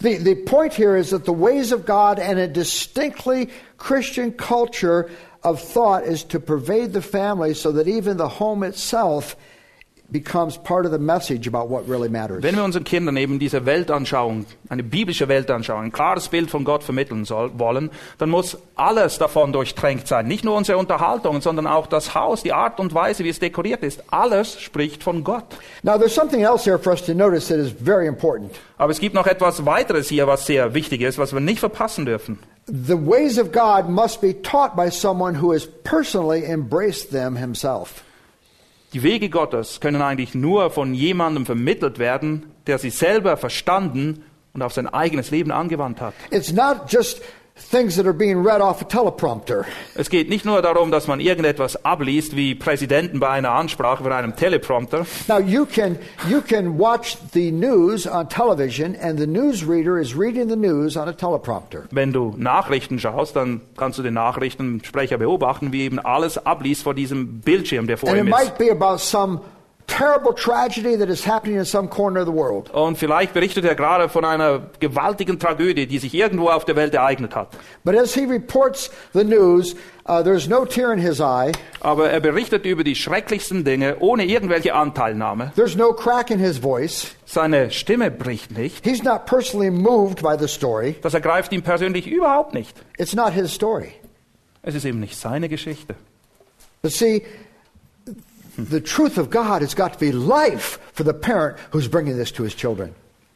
The, the point here is that the ways of God and a distinctly Christian culture of thought is to pervade the family so that even the home itself becomes part of the message about what really matters. Wenn wir unseren Kindern eben diese Weltanschauung, eine biblische Weltanschauung, ein klares Bild von Gott vermitteln soll, wollen, dann muss alles davon durchtränkt sein. Nicht nur unsere Unterhaltung, sondern auch das Haus, die Art und Weise, wie es dekoriert ist. Alles spricht von Gott. Now, there's something else here for us to notice that is very important. Aber es gibt noch etwas weiteres hier, was sehr wichtig ist, was wir nicht verpassen dürfen. The ways of God must be taught by someone who has personally embraced them himself. Die Wege Gottes können eigentlich nur von jemandem vermittelt werden, der sie selber verstanden und auf sein eigenes Leben angewandt hat. It's not just things that are being read off a teleprompter. Es geht nicht nur darum, dass man irgendetwas abliest, wie Präsidenten bei einer Ansprache vor einem Teleprompter. Now you can you can watch the news on television and the newsreader is reading the news on a teleprompter. Wenn du Nachrichten schaust, dann kannst du den Nachrichtensprecher beobachten, wie eben alles abliest vor diesem Bildschirm, der vor And it ihm ist. might be about some terrible tragedy that is happening in some corner of the world. Und vielleicht berichtet er gerade von einer gewaltigen Tragödie, die sich irgendwo auf der Welt ereignet hat. But as he reports the news, uh, there's no tear in his eye. Aber er berichtet über die schrecklichsten Dinge ohne irgendwelche Anteilnahme. There's no crack in his voice. Seine Stimme bricht nicht. He's not personally moved by the story. Das ergreift ihn persönlich überhaupt nicht. It's not his story. Es ist eben nicht seine Geschichte. But see, the truth of God has got to be life for the parent who's bringing this to his children.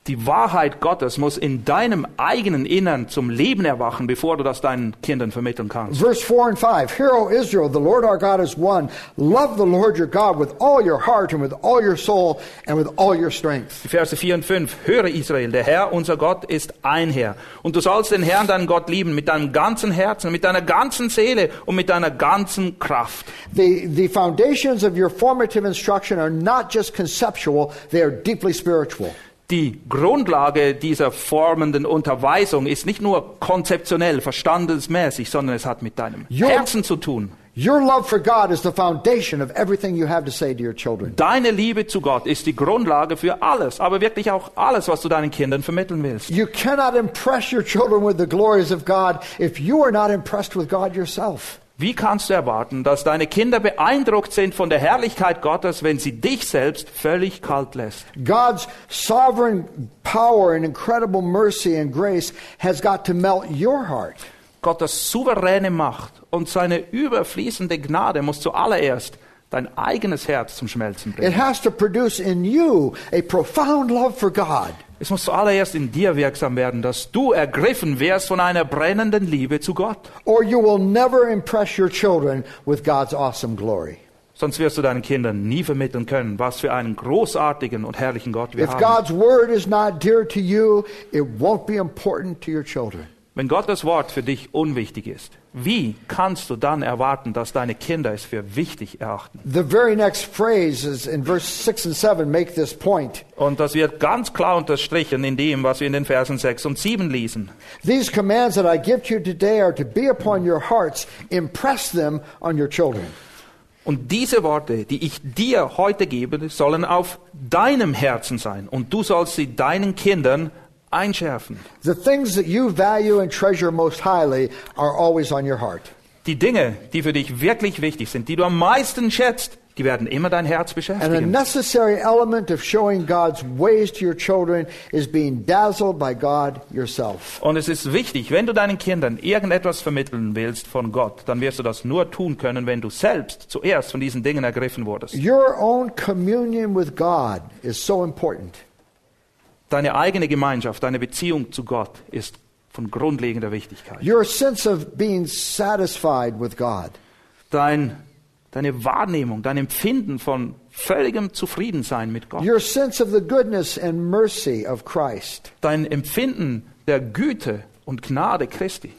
Die Wahrheit Gottes muss in deinem eigenen Innern zum Leben erwachen, bevor du das deinen Kindern vermitteln kannst. Verse 4 and 5 Hear, O Israel, the Lord our God is one. Love the Lord your God with all your heart and with all your soul and with all your strength. Die Verse 4 und 5. Höre Israel, der Herr, unser Gott, ist ein Herr. Und du sollst den Herrn, deinen Gott, lieben mit deinem ganzen Herzen, mit deiner ganzen Seele und mit deiner ganzen Kraft. The, the foundations of your formative instruction are not just conceptual, they are deeply spiritual. Die Grundlage dieser formenden Unterweisung ist nicht nur konzeptionell, verstandesmäßig, sondern es hat mit deinem Jo- Herzen zu tun. Your love for God is the foundation of everything you have to say to your children. Deine Liebe zu Gott ist die Grundlage für alles, aber wirklich auch alles, was du deinen Kindern vermitteln willst. You cannot impress your children with the glories of God if you are not impressed with God yourself. Wie kannst du erwarten, dass deine Kinder beeindruckt sind von der Herrlichkeit Gottes, wenn sie dich selbst völlig kalt lässt? God's sovereign power and incredible mercy and grace has got to melt your heart. Gottes souveräne Macht und seine überfließende Gnade muss zuallererst dein eigenes Herz zum Schmelzen It bringen. has to produce in you a profound love for God. Es muss zuallererst in dir wirksam werden, dass du ergriffen wirst von einer brennenden Liebe zu Gott. Or you will never impress your children with God's awesome glory. Sonst wirst du deinen Kindern nie vermitteln können, was für einen großartigen und herrlichen Gott wir If haben. God's word is not dear to you, it won't be important to your children. Wenn Gottes Wort für dich unwichtig ist, wie kannst du dann erwarten, dass deine Kinder es für wichtig erachten? The very next phrase is in verse 6 and 7 make this point. Und das wird ganz klar unterstrichen in dem, was wir in den Versen 6 und 7 lesen. These commands that I give to you today are to be upon your hearts. Impress them on your children. Und diese Worte, die ich dir heute gebe, sollen auf deinem Herzen sein. Und du sollst sie deinen Kindern einschärfen. The things that you value and treasure most highly are always on your heart. Die Dinge, die für dich wirklich wichtig sind, die du am meisten schätzt, die werden immer dein Herz And a beschäftigen. necessary element of showing God's ways to your children is being dazzled by God yourself. Und es ist wichtig, wenn du deinen Kindern irgendetwas vermitteln willst von Gott, dann wirst du das nur tun können, wenn du selbst zuerst von diesen Dingen ergriffen wurdest. Your own communion with God is so important. Deine eigene Gemeinschaft, deine Beziehung zu Gott ist von grundlegender Wichtigkeit. Your sense of being satisfied with God. Dein, deine Wahrnehmung, dein Empfinden von völligem Zufriedensein mit Gott. Your sense of the goodness and mercy of Christ. Dein Empfinden der Güte und Gnade Christi.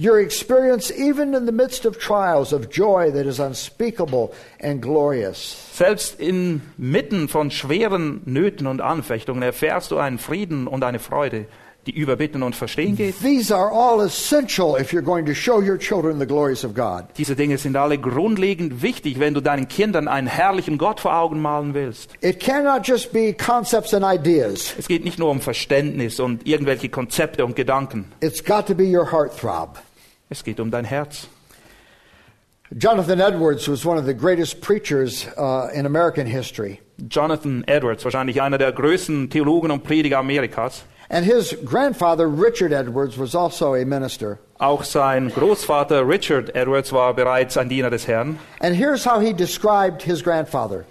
Your experience, even in the midst of trials, of joy that is unspeakable and glorious. Selbst inmitten von schweren Nöten und Anfechtungen erfährst du einen Frieden und eine Freude, die über Bitten und Verstehen geht. These are all essential if you're going to show your children the glories of God. Diese Dinge sind alle grundlegend wichtig, wenn du deinen Kindern einen herrlichen Gott vor Augen malen willst. It cannot just be concepts and ideas. Es geht nicht nur um Verständnis und irgendwelche Konzepte und Gedanken. It's got to be your heartthrob. Es geht um dein Herz. Jonathan Edwards was one of the greatest preachers uh, in American history. Jonathan Edwards, wahrscheinlich einer der größten Theologen und Prediger Amerikas. And his grandfather, Richard Edwards, was also a minister. Auch sein Großvater Richard Edwards war bereits ein Diener des Herrn. And here's how he described his grandfather.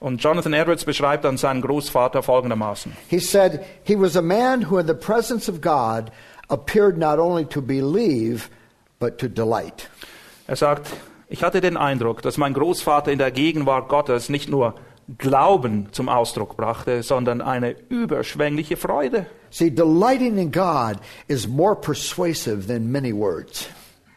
Und Jonathan Edwards beschreibt dann seinen Großvater folgendermaßen. He said, He was a man who, in the presence of God, appeared not only to believe, but to delight. Er sagt, ich hatte den Eindruck, dass mein Großvater in der Gegenwart Gottes nicht nur Glauben zum Ausdruck brachte, sondern eine überschwängliche Freude. See, delighting in God is more persuasive than many words.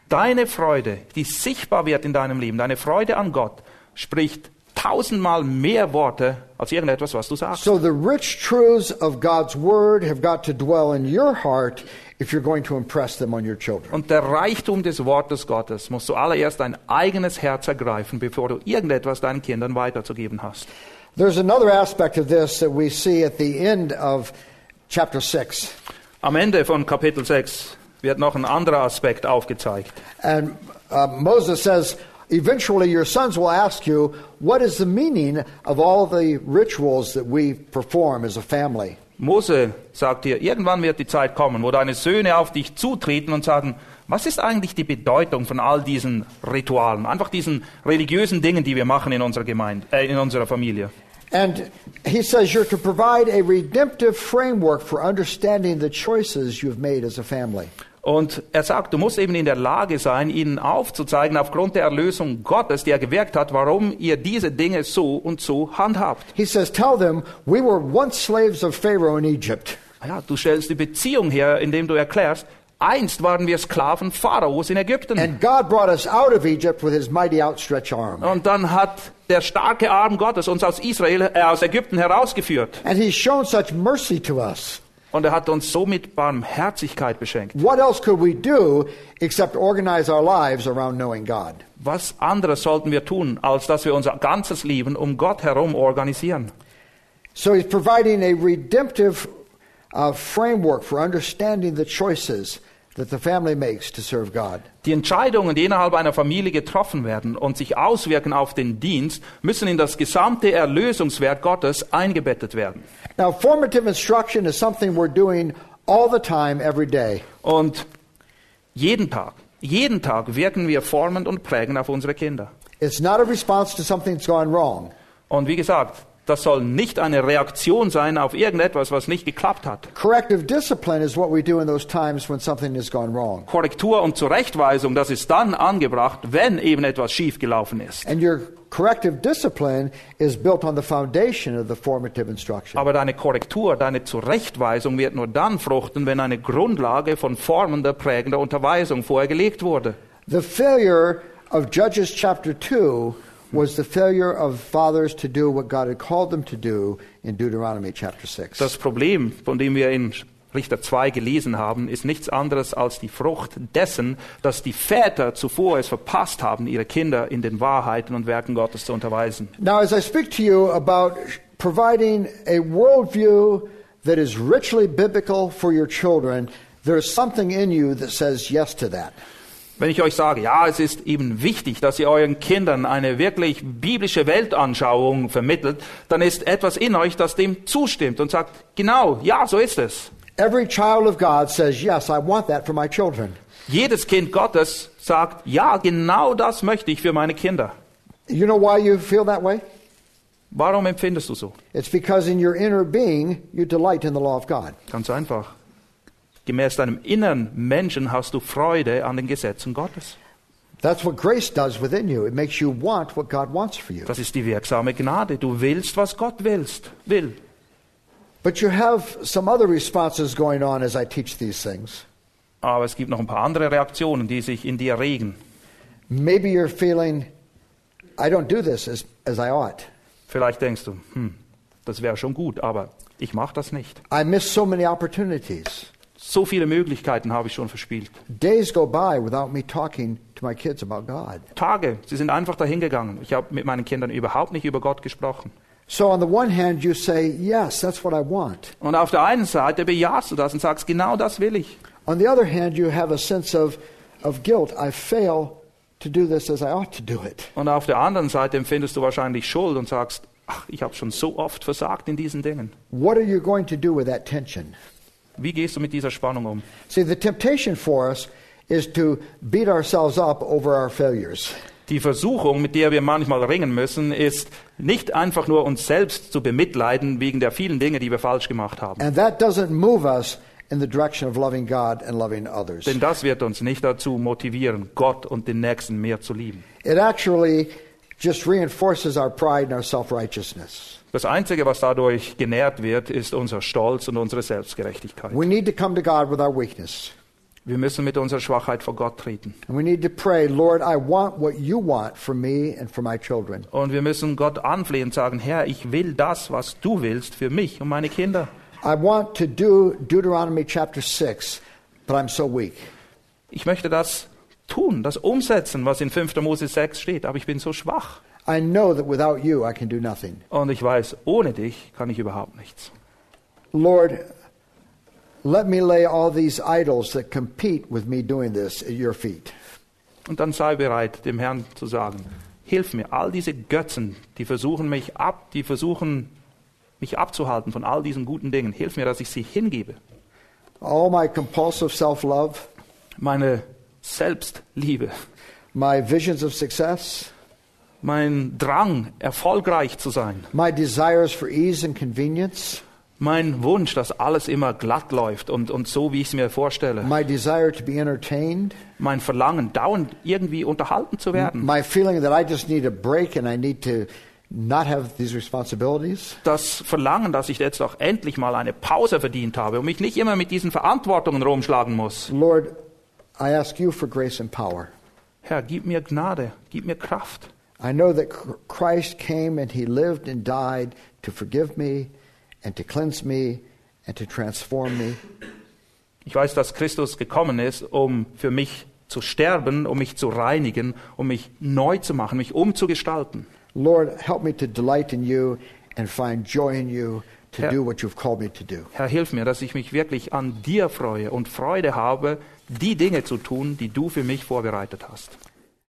Deine Freude, die sichtbar wird in deinem Leben, deine Freude an Gott, spricht tausendmal mehr Worte als irgendetwas, was du sagst. So the rich truths of God's Word have got to dwell in your heart if you're going to impress them on your children. Und der Reichtum des Wortes Gottes musst du allererst dein eigenes Herz ergreifen, bevor du irgendetwas deinen Kindern weiterzugeben hast. There's another aspect of this that we see at the end of chapter 6. Am Ende von Kapitel 6 wird noch ein anderer Aspekt aufgezeigt. And uh, Moses says, eventually your sons will ask you, what is the meaning of all the rituals that we perform as a family? Mose sagt dir, irgendwann wird die Zeit kommen, wo deine Söhne auf dich zutreten und sagen, was ist eigentlich die Bedeutung von all diesen Ritualen, einfach diesen religiösen Dingen, die wir machen in unserer Gemeinde, äh, in unserer Familie? And he says you're to provide a redemptive framework for understanding the choices you've made as a family. Und er sagt, du musst eben in der Lage sein, ihnen aufzuzeigen, aufgrund der Erlösung Gottes, die er gewirkt hat, warum ihr diese Dinge so und so handhabt. He says, Tell them, we were once slaves of Pharaoh in Egypt. Ja, du stellst die Beziehung her, indem du erklärst, einst waren wir Sklaven Pharaos in Ägypten. And God brought us out of Egypt with his mighty outstretched arm. Und dann hat der starke Arm Gottes uns aus Israel, äh, aus Ägypten herausgeführt. And he's shown such mercy to us. Und er hat uns so mit Barmherzigkeit beschenkt. What else could we do except organize our lives around knowing God? Was anderes sollten wir tun, als dass wir unser ganzes Leben um Gott herum organisieren? So he's providing a redemptive uh, framework for understanding the choices that the family makes to serve God. Die Entscheidungen, die innerhalb einer Familie getroffen werden und sich auswirken auf den Dienst, müssen in das gesamte Erlösungswerk Gottes eingebettet werden. Now, formative instruction is something we're doing all the time, every day. Und jeden Tag, jeden Tag wirken wir formend und prägend auf unsere Kinder. It's not a response to something that's gone wrong. Und wie gesagt, das soll nicht eine Reaktion sein auf irgendetwas, was nicht geklappt hat. Corrective discipline is what we do in those times when something has gone wrong. Korrektur und Zurechtweisung, das ist dann angebracht, wenn eben etwas schiefgelaufen ist. And your corrective discipline is built on the foundation of the formative instruction. Aber deine Korrektur, deine Zurechtweisung wird nur dann fruchten, wenn eine Grundlage von formender, prägender Unterweisung vorher gelegt wurde. The failure of Judges chapter 2 was the failure of fathers to do what God had called them to do in Deuteronomy chapter 6. Das Problem, von dem wir in Richter 2 gelesen haben, ist nichts anderes als die Frucht dessen, dass die Väter zuvor es verpasst haben, ihre Kinder in den Wahrheiten und Werken Gottes zu unterweisen. Now, as I speak to you about providing a worldview that is richly biblical for your children, there's something in you that says yes to that. Wenn ich euch sage, ja, es ist eben wichtig, dass ihr euren Kindern eine wirklich biblische Weltanschauung vermittelt, dann ist etwas in euch, das dem zustimmt und sagt, genau, ja, so ist es. Every child of God says, Yes, I want that for my children. Jedes Kind Gottes sagt, ja, genau das möchte ich für meine Kinder. You know why you feel that way? Warum empfindest du so? It's because in your inner being, you delight in the law of God. Ganz einfach. Gemäß deinem inneren Menschen hast du Freude an den Gesetzen Gottes. That's what grace does within you. It makes you want what God wants for you. Das ist die wirksame Gnade. Du willst, was Gott willst, will. But you have some other responses going on as I teach these things. Aber es gibt noch ein paar andere Reaktionen, die sich in dir regen. Maybe you're feeling, I don't do this as, as I ought. Vielleicht denkst du, hm, das wäre schon gut, aber ich mache das nicht. I miss so many opportunities. So viele Möglichkeiten habe ich schon verspielt. Days go by without me talking to my kids about God. Tage, sie sind einfach dahingegangen. Ich habe mit meinen Kindern überhaupt nicht über Gott gesprochen. So, on the one hand, you say, Yes, that's what I want. Und auf der einen Seite bejahst du das und sagst, genau das will ich. On the other hand, you have a sense of, of guilt. I fail to do this as I ought to do it. Und auf der anderen Seite empfindest du wahrscheinlich Schuld und sagst, ach, ich habe schon so oft versagt in diesen Dingen. What are you going to do with that tension? Wie gehst du mit dieser Spannung um? See, the temptation for us is to beat ourselves up over our failures. Die Versuchung, mit der wir manchmal ringen müssen, ist nicht einfach nur uns selbst zu bemitleiden wegen der vielen Dinge, die wir falsch gemacht haben. And that doesn't move us in the direction of loving God and loving others. Denn das wird uns nicht dazu motivieren, Gott und den Nächsten mehr zu lieben. It actually just reinforces our pride and our self righteousness. Das Einzige, was dadurch genährt wird, ist unser Stolz und unsere Selbstgerechtigkeit. We need to come to God with our weakness. Wir müssen mit unserer Schwachheit vor Gott treten. And we need to pray, Lord, I want what you want for me and for my children. Und wir müssen Gott anflehen und sagen, Herr, ich will das, was du willst für mich und meine Kinder. I want to do Deuteronomy chapter 6, but I'm so weak. Ich möchte das tun, das umsetzen, was in 5. Mose 6 steht, aber ich bin so schwach. I know that without you I can do nothing. Und ich weiß, ohne dich kann ich überhaupt nichts. Lord, let me lay all these idols that compete with me doing this at your feet. Und dann sei bereit, dem Herrn zu sagen, hilf mir, all diese Götzen, die versuchen mich ab, die versuchen mich abzuhalten von all diesen guten Dingen, hilf mir, dass ich sie hingebe. All my compulsive self love, Meine Selbstliebe, my visions of success, mein Drang, erfolgreich zu sein, my desires for ease and convenience, mein Wunsch, dass alles immer glatt läuft und, und so, wie ich es mir vorstelle, my desire to be entertained, mein Verlangen, dauernd irgendwie unterhalten zu werden, my feeling that I just need a break and I need to not have these responsibilities. das Verlangen, dass ich jetzt auch endlich mal eine Pause verdient habe und mich nicht immer mit diesen Verantwortungen rumschlagen muss. Lord, I ask you for grace and power. Herr, gib mir Gnade, gib mir Kraft. I know that Chr- Christ came and he lived and died to forgive me and to cleanse me and to transform me. Ich weiß, dass Christus gekommen ist, um für mich zu sterben, um mich zu reinigen, um mich neu zu machen, mich umzugestalten. Lord, help me to delight in you and find joy in you to Ja. do what you've called me to do. Herr, hilf mir, dass ich mich wirklich an dir freue und Freude habe, die Dinge zu tun, die du für mich vorbereitet hast.